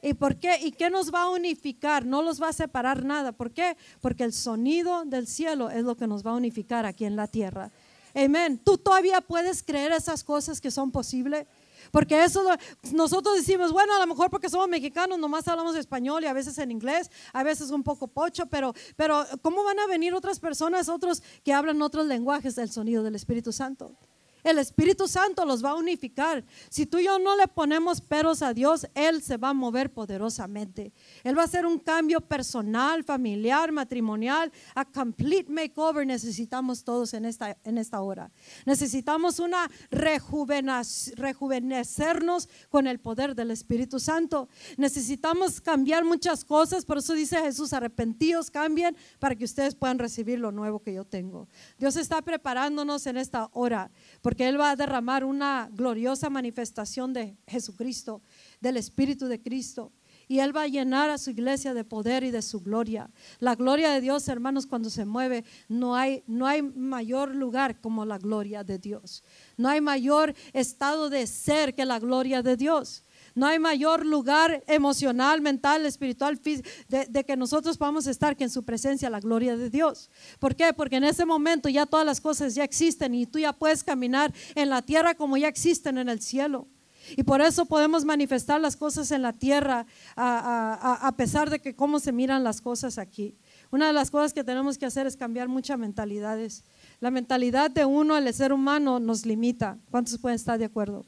¿Y por qué? ¿Y qué nos va a unificar? No los va a separar nada. ¿Por qué? Porque el sonido del cielo es lo que nos va a unificar aquí en la tierra. Amén. ¿Tú todavía puedes creer esas cosas que son posibles? Porque eso nosotros decimos, bueno, a lo mejor porque somos mexicanos, nomás hablamos español y a veces en inglés, a veces un poco pocho, pero, pero ¿cómo van a venir otras personas, otros que hablan otros lenguajes del sonido del Espíritu Santo? El Espíritu Santo los va a unificar. Si tú y yo no le ponemos peros a Dios, Él se va a mover poderosamente. Él va a hacer un cambio personal, familiar, matrimonial, a complete makeover necesitamos todos en esta, en esta hora. Necesitamos una rejuvenecernos con el poder del Espíritu Santo. Necesitamos cambiar muchas cosas, por eso dice Jesús, arrepentíos, cambien para que ustedes puedan recibir lo nuevo que yo tengo. Dios está preparándonos en esta hora porque Él va a derramar una gloriosa manifestación de Jesucristo, del Espíritu de Cristo. y Él va a llenar a su iglesia de poder y de su gloria. La gloria de Dios, hermanos, cuando se mueve, no hay, no hay mayor lugar como la gloria de Dios. No hay mayor estado de ser que la gloria de Dios. No hay mayor lugar emocional, mental, espiritual, de, de, que nosotros a estar que en su presencia la gloria de Dios. ¿Por qué? Porque en ese momento ya todas las cosas ya existen y tú ya puedes caminar en la tierra como ya existen en el cielo. Y por eso podemos manifestar las cosas en la tierra a, pesar de que cómo se miran las cosas aquí. Una de las cosas que tenemos que hacer es cambiar muchas mentalidades. La mentalidad de uno, el ser humano, nos limita. ¿Cuántos pueden estar de acuerdo?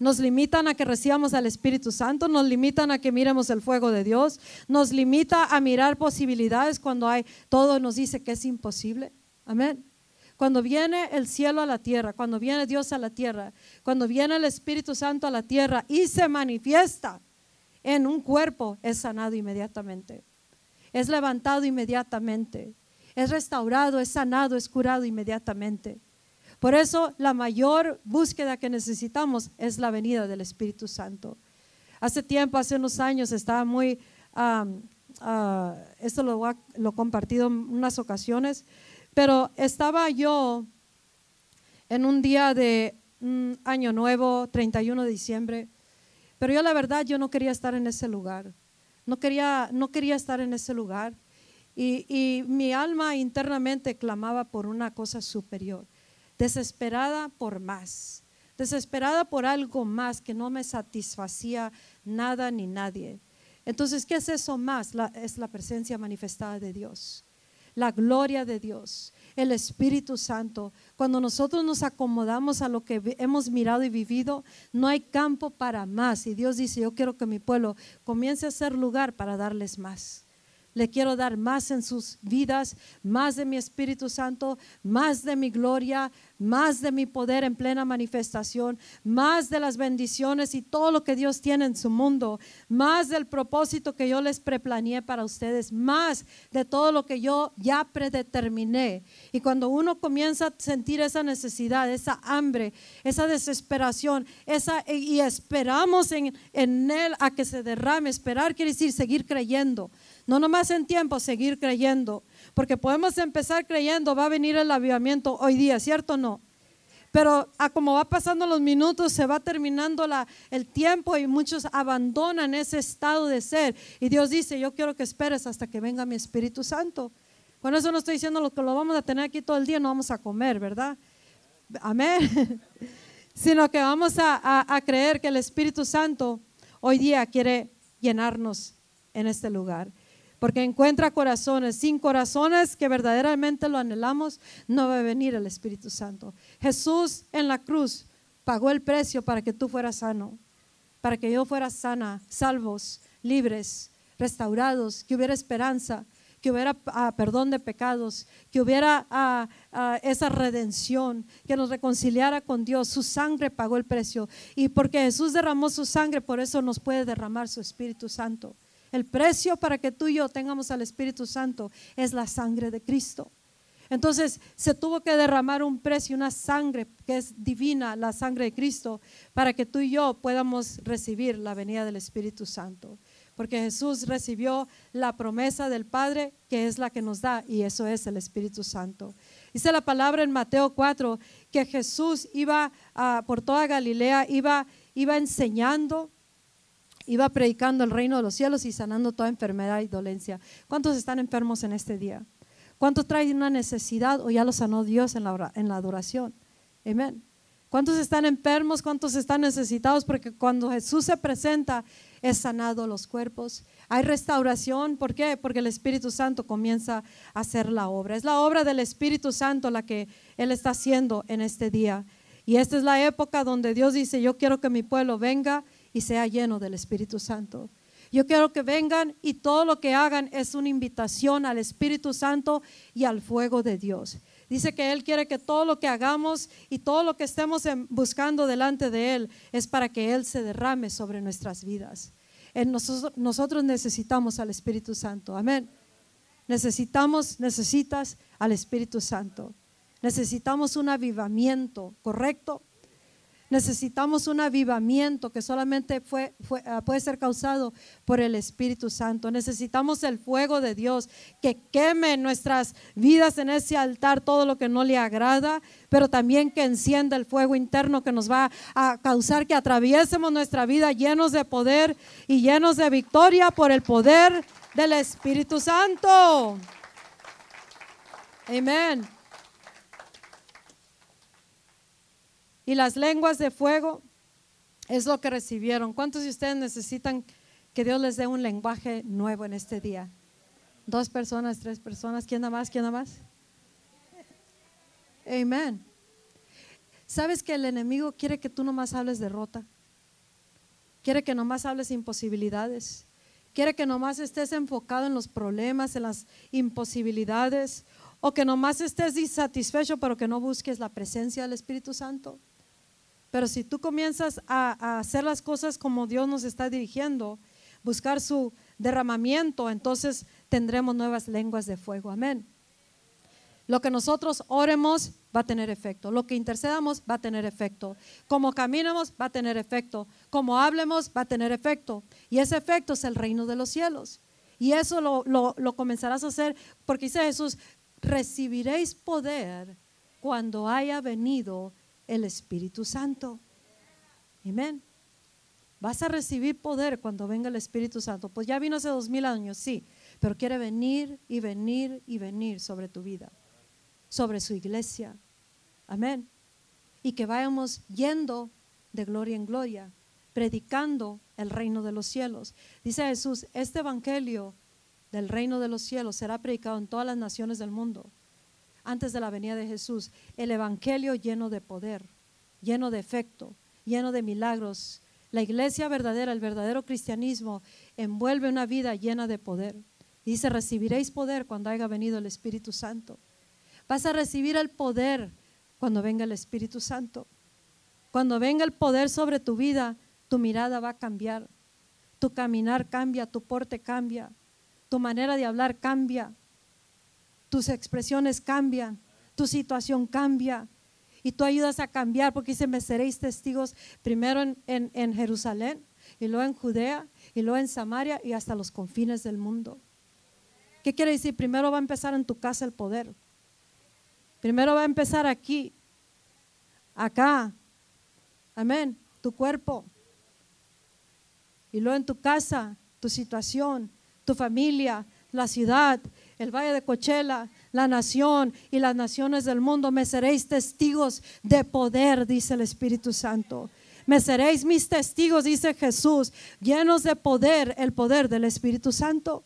Nos limitan a que recibamos al Espíritu Santo, nos limitan a que miremos el fuego de Dios, nos limita a mirar posibilidades cuando hay, todo nos dice que es imposible. Amén. Cuando viene el cielo a la tierra, cuando viene Dios a la tierra, cuando viene el Espíritu Santo a la tierra y se manifiesta en un cuerpo, es sanado inmediatamente. Es levantado inmediatamente. Es restaurado, es sanado, es curado inmediatamente. Por eso la mayor búsqueda que necesitamos es la venida del Espíritu Santo. Hace tiempo, hace unos años, estaba muy, ah, esto lo, he compartido en unas ocasiones, pero estaba yo en un día de año nuevo, 31 de diciembre, pero yo la verdad yo no quería estar en ese lugar. No quería, no quería estar en ese lugar. Y, y mi alma internamente clamaba por una cosa superior, desesperada por más, desesperada por algo más que no me satisfacía nada ni nadie. Entonces, ¿qué es eso más? es la presencia manifestada de Dios la gloria de Dios, el Espíritu Santo. Cuando nosotros nos acomodamos a lo que hemos mirado y vivido, no hay campo para más. Y Dios dice, yo quiero que mi pueblo comience a ser lugar para darles más. Le quiero dar más en sus vidas, más de mi Espíritu Santo, más de mi gloria, más de mi poder en plena manifestación, más de las bendiciones y todo lo que Dios tiene en su mundo, más del propósito que yo les preplaneé para ustedes, más de todo lo que yo ya predeterminé. Y cuando uno comienza a sentir esa necesidad, esa hambre, esa desesperación, esa, y esperamos en, en Él a que se derrame, esperar quiere decir seguir creyendo no nomás en tiempo, seguir creyendo. Porque podemos empezar creyendo, va a venir el avivamiento hoy día, ¿cierto o no? Pero a como va pasando los minutos, se va terminando la, el tiempo y muchos abandonan ese estado de ser. Y Dios dice, yo quiero que esperes hasta que venga mi Espíritu Santo. Con eso no estoy diciendo lo que lo vamos a tener aquí todo el día, no vamos a comer, ¿verdad? Amén. Sino que vamos a, a creer que el Espíritu Santo hoy día quiere llenarnos en este lugar porque encuentra corazones. Sin corazones que verdaderamente lo anhelamos, no va a venir el Espíritu Santo. Jesús en la cruz pagó el precio para que tú fueras sano, para que yo fuera sana, salvos, libres, restaurados, que hubiera esperanza, que hubiera ah, perdón de pecados, que hubiera ah, ah, esa redención, que nos reconciliara con Dios. Su sangre pagó el precio. Y porque Jesús derramó su sangre, por eso nos puede derramar su Espíritu Santo. El precio para que tú y yo tengamos al Espíritu Santo es la sangre de Cristo. Entonces se tuvo que derramar un precio, una sangre que es divina, la sangre de Cristo, para que tú y yo podamos recibir la venida del Espíritu Santo. Porque Jesús recibió la promesa del Padre, que es la que nos da, y eso es el Espíritu Santo. Dice la palabra en Mateo 4 que Jesús iba por toda Galilea, iba, iba enseñando, iba predicando el reino de los cielos y sanando toda enfermedad y dolencia. ¿Cuántos están enfermos en este día? ¿Cuántos traen una necesidad o ya lo sanó Dios en la, en la adoración? Amén. ¿Cuántos están enfermos? ¿Cuántos están necesitados? Porque cuando Jesús se presenta, es sanado los cuerpos. Hay restauración. ¿Por qué? Porque el Espíritu Santo comienza a hacer la obra. Es la obra del Espíritu Santo la que Él está haciendo en este día. Y esta es la época donde Dios dice, yo quiero que mi pueblo venga y sea lleno del Espíritu Santo. Yo quiero que vengan y todo lo que hagan es una invitación al Espíritu Santo y al fuego de Dios. Dice que Él quiere que todo lo que hagamos y todo lo que estemos buscando delante de Él es para que Él se derrame sobre nuestras vidas. Nosotros necesitamos al Espíritu Santo. Amén. Necesitamos, necesitas al Espíritu Santo. Necesitamos un avivamiento, ¿correcto? Necesitamos un avivamiento que solamente fue, ah, puede ser causado por el Espíritu Santo. Necesitamos el fuego de Dios que queme nuestras vidas en ese altar todo lo que no le agrada, pero también que encienda el fuego interno que nos va a causar que atraviesemos nuestra vida llenos de poder y llenos de victoria por el poder del Espíritu Santo. Amén. Y las lenguas de fuego es lo que recibieron. ¿Cuántos de ustedes necesitan que Dios les dé un lenguaje nuevo en este día? Dos personas, tres personas. ¿Quién nada más? ¿Quién nada más? Amén. ¿Sabes que el enemigo quiere que tú nomás hables derrota? Quiere que nomás hables imposibilidades. Quiere que nomás estés enfocado en los problemas, en las imposibilidades. O que nomás estés insatisfecho, pero que no busques la presencia del Espíritu Santo. Pero si tú comienzas a, hacer las cosas como Dios nos está dirigiendo, buscar su derramamiento, entonces tendremos nuevas lenguas de fuego. Amén. Lo que nosotros oremos va a tener efecto. Lo que intercedamos va a tener efecto. Como caminemos va a tener efecto. Como hablemos va a tener efecto. Y ese efecto es el reino de los cielos. Y eso lo, lo comenzarás a hacer porque dice Jesús, recibiréis poder cuando haya venido el Espíritu Santo. Amén. Vas a recibir poder cuando venga el Espíritu Santo. Pues ya vino hace dos mil años, sí, pero quiere venir y venir y venir sobre tu vida, sobre su iglesia. Amén. Y que vayamos yendo de gloria en gloria, predicando el reino de los cielos. Dice Jesús, este evangelio del reino de los cielos será predicado en todas las naciones del mundo antes de la venida de Jesús, el Evangelio lleno de poder, lleno de efecto, lleno de milagros. La iglesia verdadera, el verdadero cristianismo, envuelve una vida llena de poder. dice, recibiréis poder cuando haya venido el Espíritu Santo. Vas a recibir el poder cuando venga el Espíritu Santo. Cuando venga el poder sobre tu vida, tu mirada va a cambiar. Tu caminar cambia, tu porte cambia, tu manera de hablar cambia, tus expresiones cambian, tu situación cambia y tú ayudas a cambiar porque dice, me seréis testigos primero en, Jerusalén y luego en Judea y luego en Samaria y hasta los confines del mundo. ¿Qué quiere decir? Primero va a empezar en tu casa el poder. Primero va a empezar aquí, acá. Amén. Tu cuerpo. Y luego en tu casa, tu situación, tu familia, la ciudad, el valle de Cochela, la nación y las naciones del mundo, me seréis testigos de poder, dice el Espíritu Santo. Me seréis mis testigos, dice Jesús, llenos de poder, el poder del Espíritu Santo.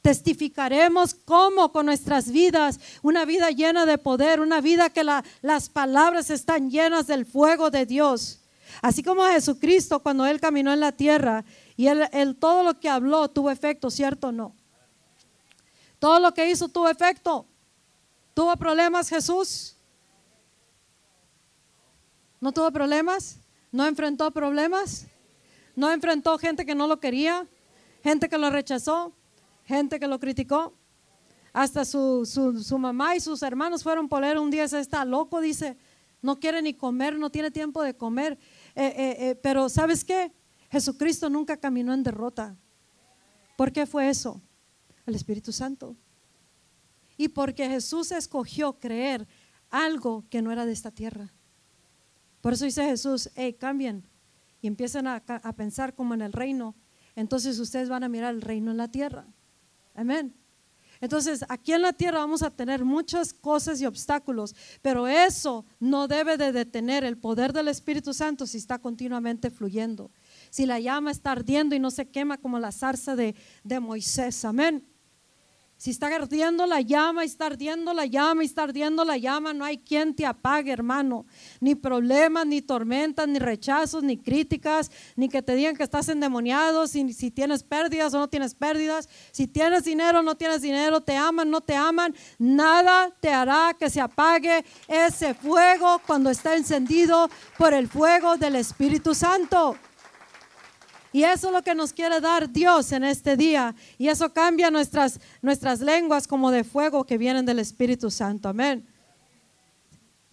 Testificaremos cómo con nuestras vidas, una vida llena de poder, una vida que las palabras están llenas del fuego de Dios. Así como Jesucristo cuando Él caminó en la tierra y él todo lo que habló tuvo efecto, ¿cierto o no? Todo lo que hizo tuvo efecto. ¿Tuvo problemas Jesús? ¿No tuvo problemas? ¿No enfrentó problemas? ¿No enfrentó gente que no lo quería? ¿Gente que lo rechazó? ¿Gente que lo criticó? Hasta su, su, mamá y sus hermanos fueron por él un día, se está loco, dice, no quiere ni comer, no tiene tiempo de comer. Eh, eh, eh, pero ¿sabes qué? Jesucristo nunca caminó en derrota. ¿Por qué fue eso? El Espíritu Santo. Y porque Jesús escogió creer algo que no era de esta tierra. Por eso dice Jesús, hey, cambien y empiezan a, a pensar como en el reino. Entonces ustedes van a mirar el reino en la tierra. Amén. Entonces, aquí en la tierra vamos a tener muchas cosas y obstáculos, pero eso no debe de detener el poder del Espíritu Santo si está continuamente fluyendo. Si la llama está ardiendo y no se quema como la zarza de, de Moisés. Amén. Si está ardiendo la llama, está ardiendo la llama, está ardiendo la llama, no hay quien te apague, hermano. Ni problemas, ni tormentas, ni rechazos, ni críticas, ni que te digan que estás endemoniado, si, tienes pérdidas o no tienes pérdidas, si tienes dinero o no tienes dinero, te aman, no te aman, nada te hará que se apague ese fuego cuando está encendido por el fuego del Espíritu Santo. Y eso es lo que nos quiere dar Dios en este día. Y eso cambia nuestras, nuestras lenguas como de fuego que vienen del Espíritu Santo. Amén.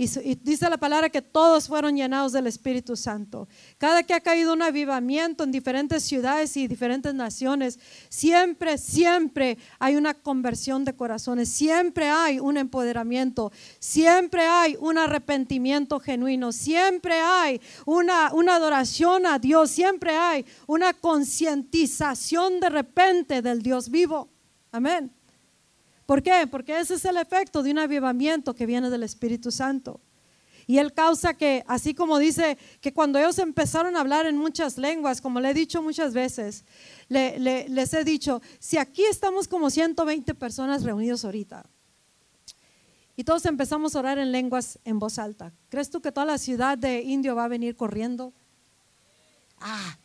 Y, dice la palabra que todos fueron llenados del Espíritu Santo. Cada que ha caído un avivamiento en diferentes ciudades y diferentes naciones, siempre, siempre hay una conversión de corazones, siempre hay un empoderamiento, siempre hay un arrepentimiento genuino, siempre hay una, una adoración a Dios, siempre hay una concientización de repente del Dios vivo. Amén. ¿Por qué? Porque ese es el efecto de un avivamiento que viene del Espíritu Santo. Y él causa que, así como dice, que cuando ellos empezaron a hablar en muchas lenguas, como le he dicho muchas veces, les he dicho, si aquí estamos como 120 personas reunidos ahorita, y todos empezamos a orar en lenguas en voz alta, ¿crees tú que toda la ciudad de Indio va a venir corriendo? Ah,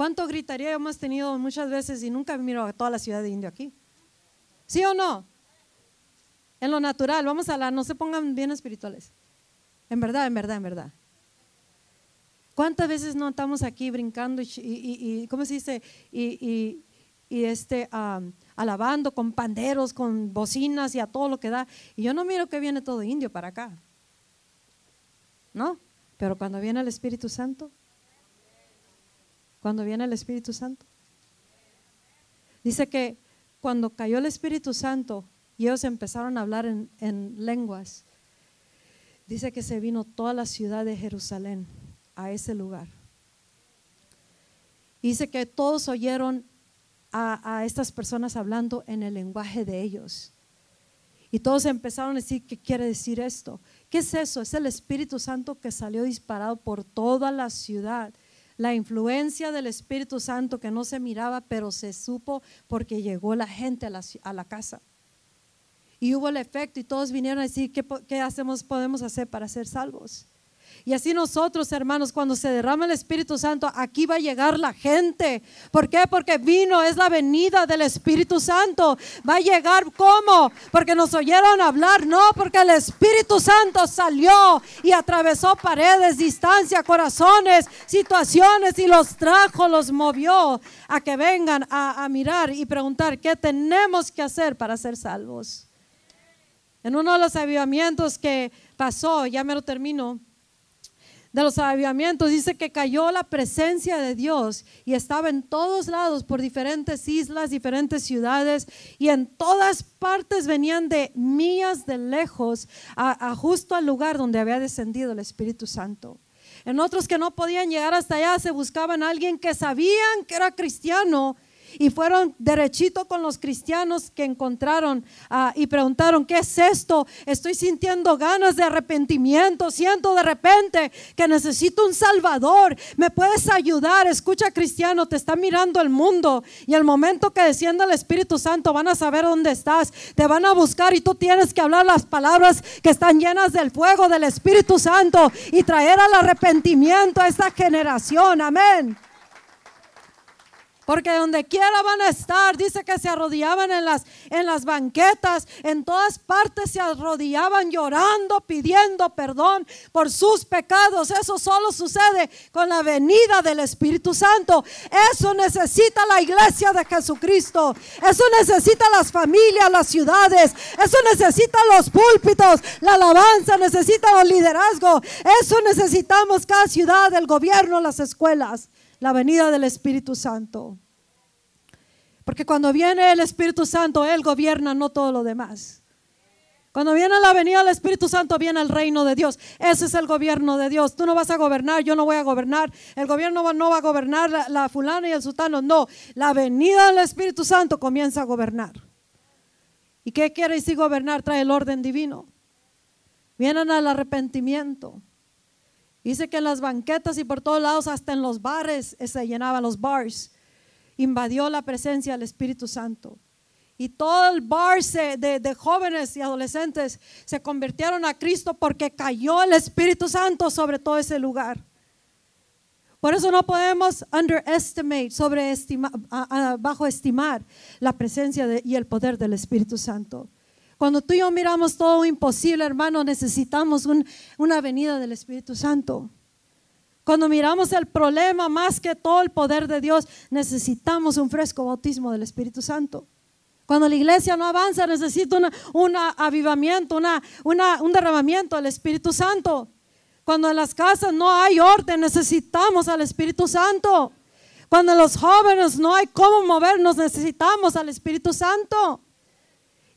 ¿Cuánto gritaría hemos tenido muchas veces y nunca miro a toda la ciudad de Indio aquí? ¿Sí o no? En lo natural, vamos a hablar, no se pongan bien espirituales. En verdad, en verdad, en verdad. ¿Cuántas veces no estamos aquí brincando y, ¿cómo se dice? Y, este, alabando con panderos, con bocinas y a todo lo que da. Y yo no miro que viene todo indio para acá. ¿No? Pero cuando viene el Espíritu Santo, cuando viene el Espíritu Santo. Dice que cuando cayó el Espíritu Santo y ellos empezaron a hablar en, lenguas, dice que se vino toda la ciudad de Jerusalén a ese lugar. Dice que todos oyeron a, a, estas personas hablando en el lenguaje de ellos. Y todos empezaron a decir, ¿qué quiere decir esto? ¿Qué es eso? Es el Espíritu Santo que salió disparado por toda la ciudad la influencia del Espíritu Santo que no se miraba, pero se supo porque llegó la gente a la, casa. Y hubo el efecto y todos vinieron a decir, ¿qué, qué hacemos, podemos hacer para ser salvos? Y así nosotros, hermanos, cuando se derrama el Espíritu Santo, aquí va a llegar la gente. ¿Por qué? Porque vino, es la venida del Espíritu Santo. Va a llegar ¿cómo? Porque nos oyeron hablar, no, porque el Espíritu Santo salió y atravesó paredes, distancia, corazones, situaciones y los trajo, los movió a que vengan a, a mirar y preguntar qué tenemos que hacer para ser salvos. En uno de los avivamientos que pasó, ya me lo termino, de los avivamientos, dice que cayó la presencia de Dios y estaba en todos lados, por diferentes islas, diferentes ciudades, y en todas partes venían de millas de lejos a, justo al lugar donde había descendido el Espíritu Santo. En otros que no podían llegar hasta allá, se buscaban a alguien que sabían que era cristiano y fueron derechito con los cristianos que encontraron ah, y preguntaron, ¿qué es esto? Estoy sintiendo ganas de arrepentimiento, siento de repente que necesito un salvador, ¿me puedes ayudar? Escucha cristiano, te está mirando el mundo y el momento que descienda el Espíritu Santo van a saber dónde estás, te van a buscar y tú tienes que hablar las palabras que están llenas del fuego del Espíritu Santo y traer al arrepentimiento a esta generación, amén. Porque donde quiera van a estar, dice que se arrodillaban en las, en las banquetas, en todas partes se arrodillaban llorando, pidiendo perdón por sus pecados. Eso solo sucede con la venida del Espíritu Santo. Eso necesita la iglesia de Jesucristo. Eso necesita las familias, las ciudades. Eso necesita los púlpitos, la alabanza, necesita los liderazgos. Eso necesitamos cada ciudad, el gobierno, las escuelas la venida del Espíritu Santo. Porque cuando viene el Espíritu Santo, Él gobierna, no todo lo demás. Cuando viene la venida del Espíritu Santo, viene el reino de Dios. Ese es el gobierno de Dios. Tú no vas a gobernar, yo no voy a gobernar. El gobierno no va a gobernar la, fulana y el sultano. No, la venida del Espíritu Santo comienza a gobernar. ¿Y qué quiere decir gobernar? Trae el orden divino. Vienen al arrepentimiento. Dice que en las banquetas y por todos lados, hasta en los bares, eh, se llenaban los bars. Invadió la presencia del Espíritu Santo. Y todo el bar de, de, jóvenes y adolescentes se convirtieron a Cristo porque cayó el Espíritu Santo sobre todo ese lugar. Por eso no podemos underestimate, sobreestimar, bajo estimar la presencia y el poder del Espíritu Santo. Cuando tú y yo miramos todo imposible, hermano, necesitamos una venida del Espíritu Santo. Cuando miramos el problema más que todo el poder de Dios, necesitamos un fresco bautismo del Espíritu Santo. Cuando la iglesia no avanza, necesita un avivamiento, una, un derramamiento del Espíritu Santo. Cuando en las casas no hay orden, necesitamos al Espíritu Santo. Cuando en los jóvenes no hay cómo movernos, necesitamos al Espíritu Santo.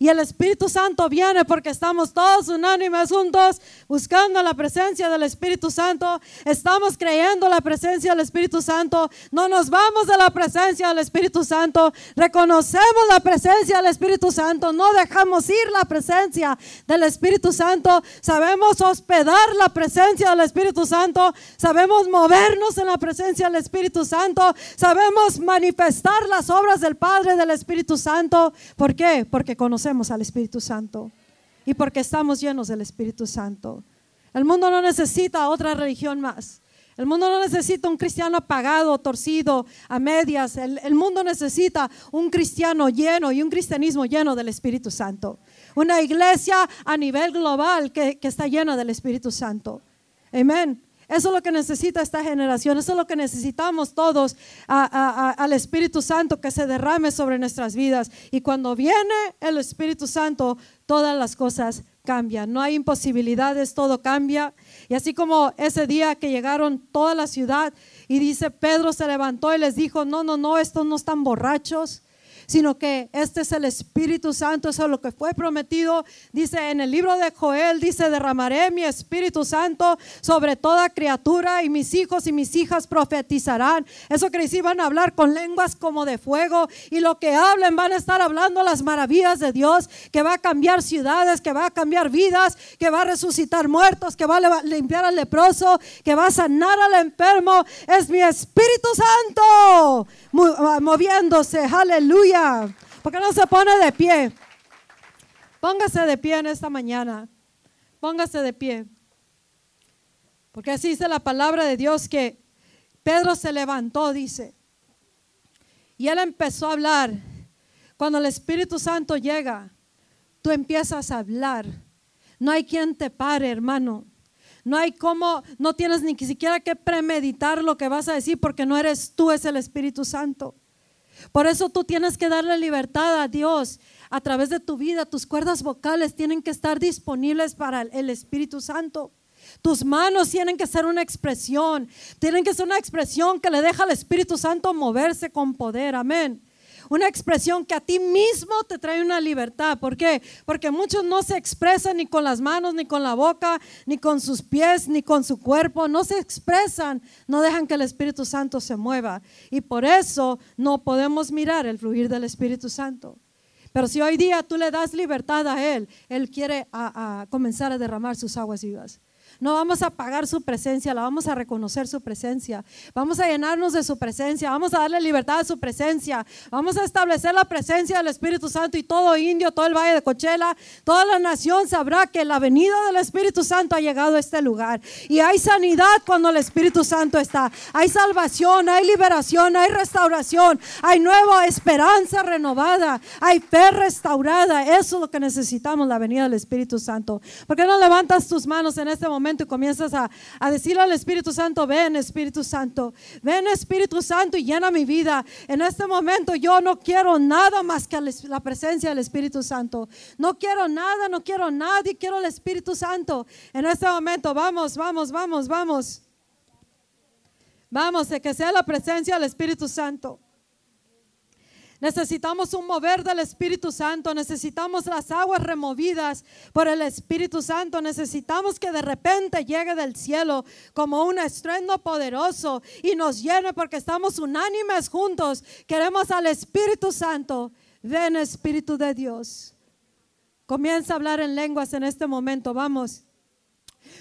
Y el Espíritu Santo viene porque estamos todos unánimes juntos buscando la presencia del Espíritu Santo. Estamos creyendo la presencia del Espíritu Santo. No nos vamos de la presencia del Espíritu Santo. Reconocemos la presencia del Espíritu Santo. No dejamos ir la presencia del Espíritu Santo. Sabemos hospedar la presencia del Espíritu Santo. Sabemos movernos en la presencia del Espíritu Santo. Sabemos manifestar las obras del Padre del Espíritu Santo. ¿Por qué? Porque conocemos al Espíritu Santo y porque estamos llenos del Espíritu Santo. El mundo no necesita otra religión más. El mundo no necesita un cristiano apagado, torcido, a medias. El, mundo necesita un cristiano lleno y un cristianismo lleno del Espíritu Santo. Una iglesia a nivel global que, que está llena del Espíritu Santo. Amén. Eso es lo que necesita esta generación, eso es lo que necesitamos todos al Espíritu Santo que se derrame sobre nuestras vidas. Y cuando viene el Espíritu Santo, todas las cosas cambian. No hay imposibilidades, todo cambia. Y así como ese día que llegaron toda la ciudad y dice, Pedro se levantó y les dijo, no, no, no, estos no están borrachos sino que este es el Espíritu Santo, eso es lo que fue prometido. Dice en el libro de Joel, dice, derramaré mi Espíritu Santo sobre toda criatura y mis hijos y mis hijas profetizarán. Eso que decir, van a hablar con lenguas como de fuego y lo que hablen van a estar hablando las maravillas de Dios, que va a cambiar ciudades, que va a cambiar vidas, que va a resucitar muertos, que va a limpiar al leproso, que va a sanar al enfermo. Es mi Espíritu Santo moviéndose, aleluya. Porque no se pone de pie? Póngase de pie en esta mañana. Póngase de pie. Porque así dice la palabra de Dios que Pedro se levantó, dice. Y él empezó a hablar. Cuando el Espíritu Santo llega, tú empiezas a hablar. No hay quien te pare, hermano. No hay cómo, no tienes ni siquiera que premeditar lo que vas a decir porque no eres tú, es el Espíritu Santo. Por eso tú tienes que darle libertad a Dios a través de tu vida. Tus cuerdas vocales tienen que estar disponibles para el Espíritu Santo. Tus manos tienen que ser una expresión. Tienen que ser una expresión que le deja al Espíritu Santo moverse con poder. Amén una expresión que a ti mismo te trae una libertad. ¿Por qué? Porque muchos no se expresan ni con las manos, ni con la boca, ni con sus pies, ni con su cuerpo. No se expresan, no dejan que el Espíritu Santo se mueva. Y por eso no podemos mirar el fluir del Espíritu Santo. Pero si hoy día tú le das libertad a Él, Él quiere comenzar a derramar sus aguas vivas. No vamos a pagar su presencia, la vamos a reconocer su presencia. Vamos a llenarnos de su presencia, vamos a darle libertad a su presencia. Vamos a establecer la presencia del Espíritu Santo y todo indio, todo el valle de Cochela, toda la nación sabrá que la venida del Espíritu Santo ha llegado a este lugar. Y hay sanidad cuando el Espíritu Santo está. Hay salvación, hay liberación, hay restauración, hay nueva esperanza renovada, hay fe restaurada. Eso es lo que necesitamos, la venida del Espíritu Santo. ¿Por qué no levantas tus manos en este momento? Y comienzas a, a decirle al Espíritu Santo, ven Espíritu Santo, ven Espíritu Santo y llena mi vida. En este momento yo no quiero nada más que la presencia del Espíritu Santo. No quiero nada, no quiero nadie, quiero el Espíritu Santo. En este momento, vamos, vamos, vamos, vamos. Vamos, que sea la presencia del Espíritu Santo. Necesitamos un mover del Espíritu Santo. Necesitamos las aguas removidas por el Espíritu Santo. Necesitamos que de repente llegue del cielo como un estruendo poderoso y nos llene porque estamos unánimes juntos. Queremos al Espíritu Santo. Ven Espíritu de Dios. Comienza a hablar en lenguas en este momento. Vamos.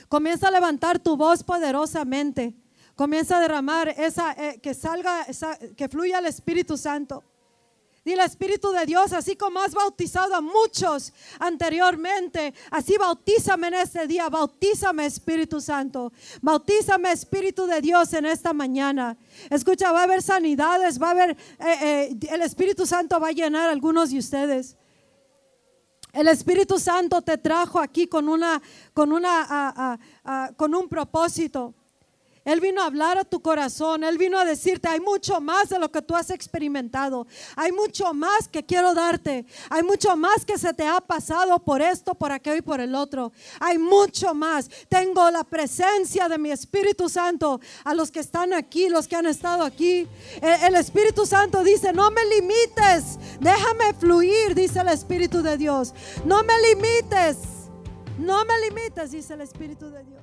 Comienza a levantar tu voz poderosamente. Comienza a derramar esa, eh, que salga, que fluya el Espíritu Santo. Dile Espíritu de Dios, así como has bautizado a muchos anteriormente, así bautízame en este día, bautízame Espíritu Santo, bautízame Espíritu de Dios en esta mañana. Escucha, va a haber sanidades, va a haber, eh, eh, el Espíritu Santo va a llenar a algunos de ustedes. El Espíritu Santo te trajo aquí con una, con una, con un propósito. Él vino a hablar a tu corazón. Él vino a decirte, hay mucho más de lo que tú has experimentado. Hay mucho más que quiero darte. Hay mucho más que se te ha pasado por esto, por aquello y por el otro. Hay mucho más. Tengo la presencia de mi Espíritu Santo a los que están aquí, los que han estado aquí. El, Espíritu Santo dice, no me limites. Déjame fluir, dice el Espíritu de Dios. No me limites. No me limites, dice el Espíritu de Dios.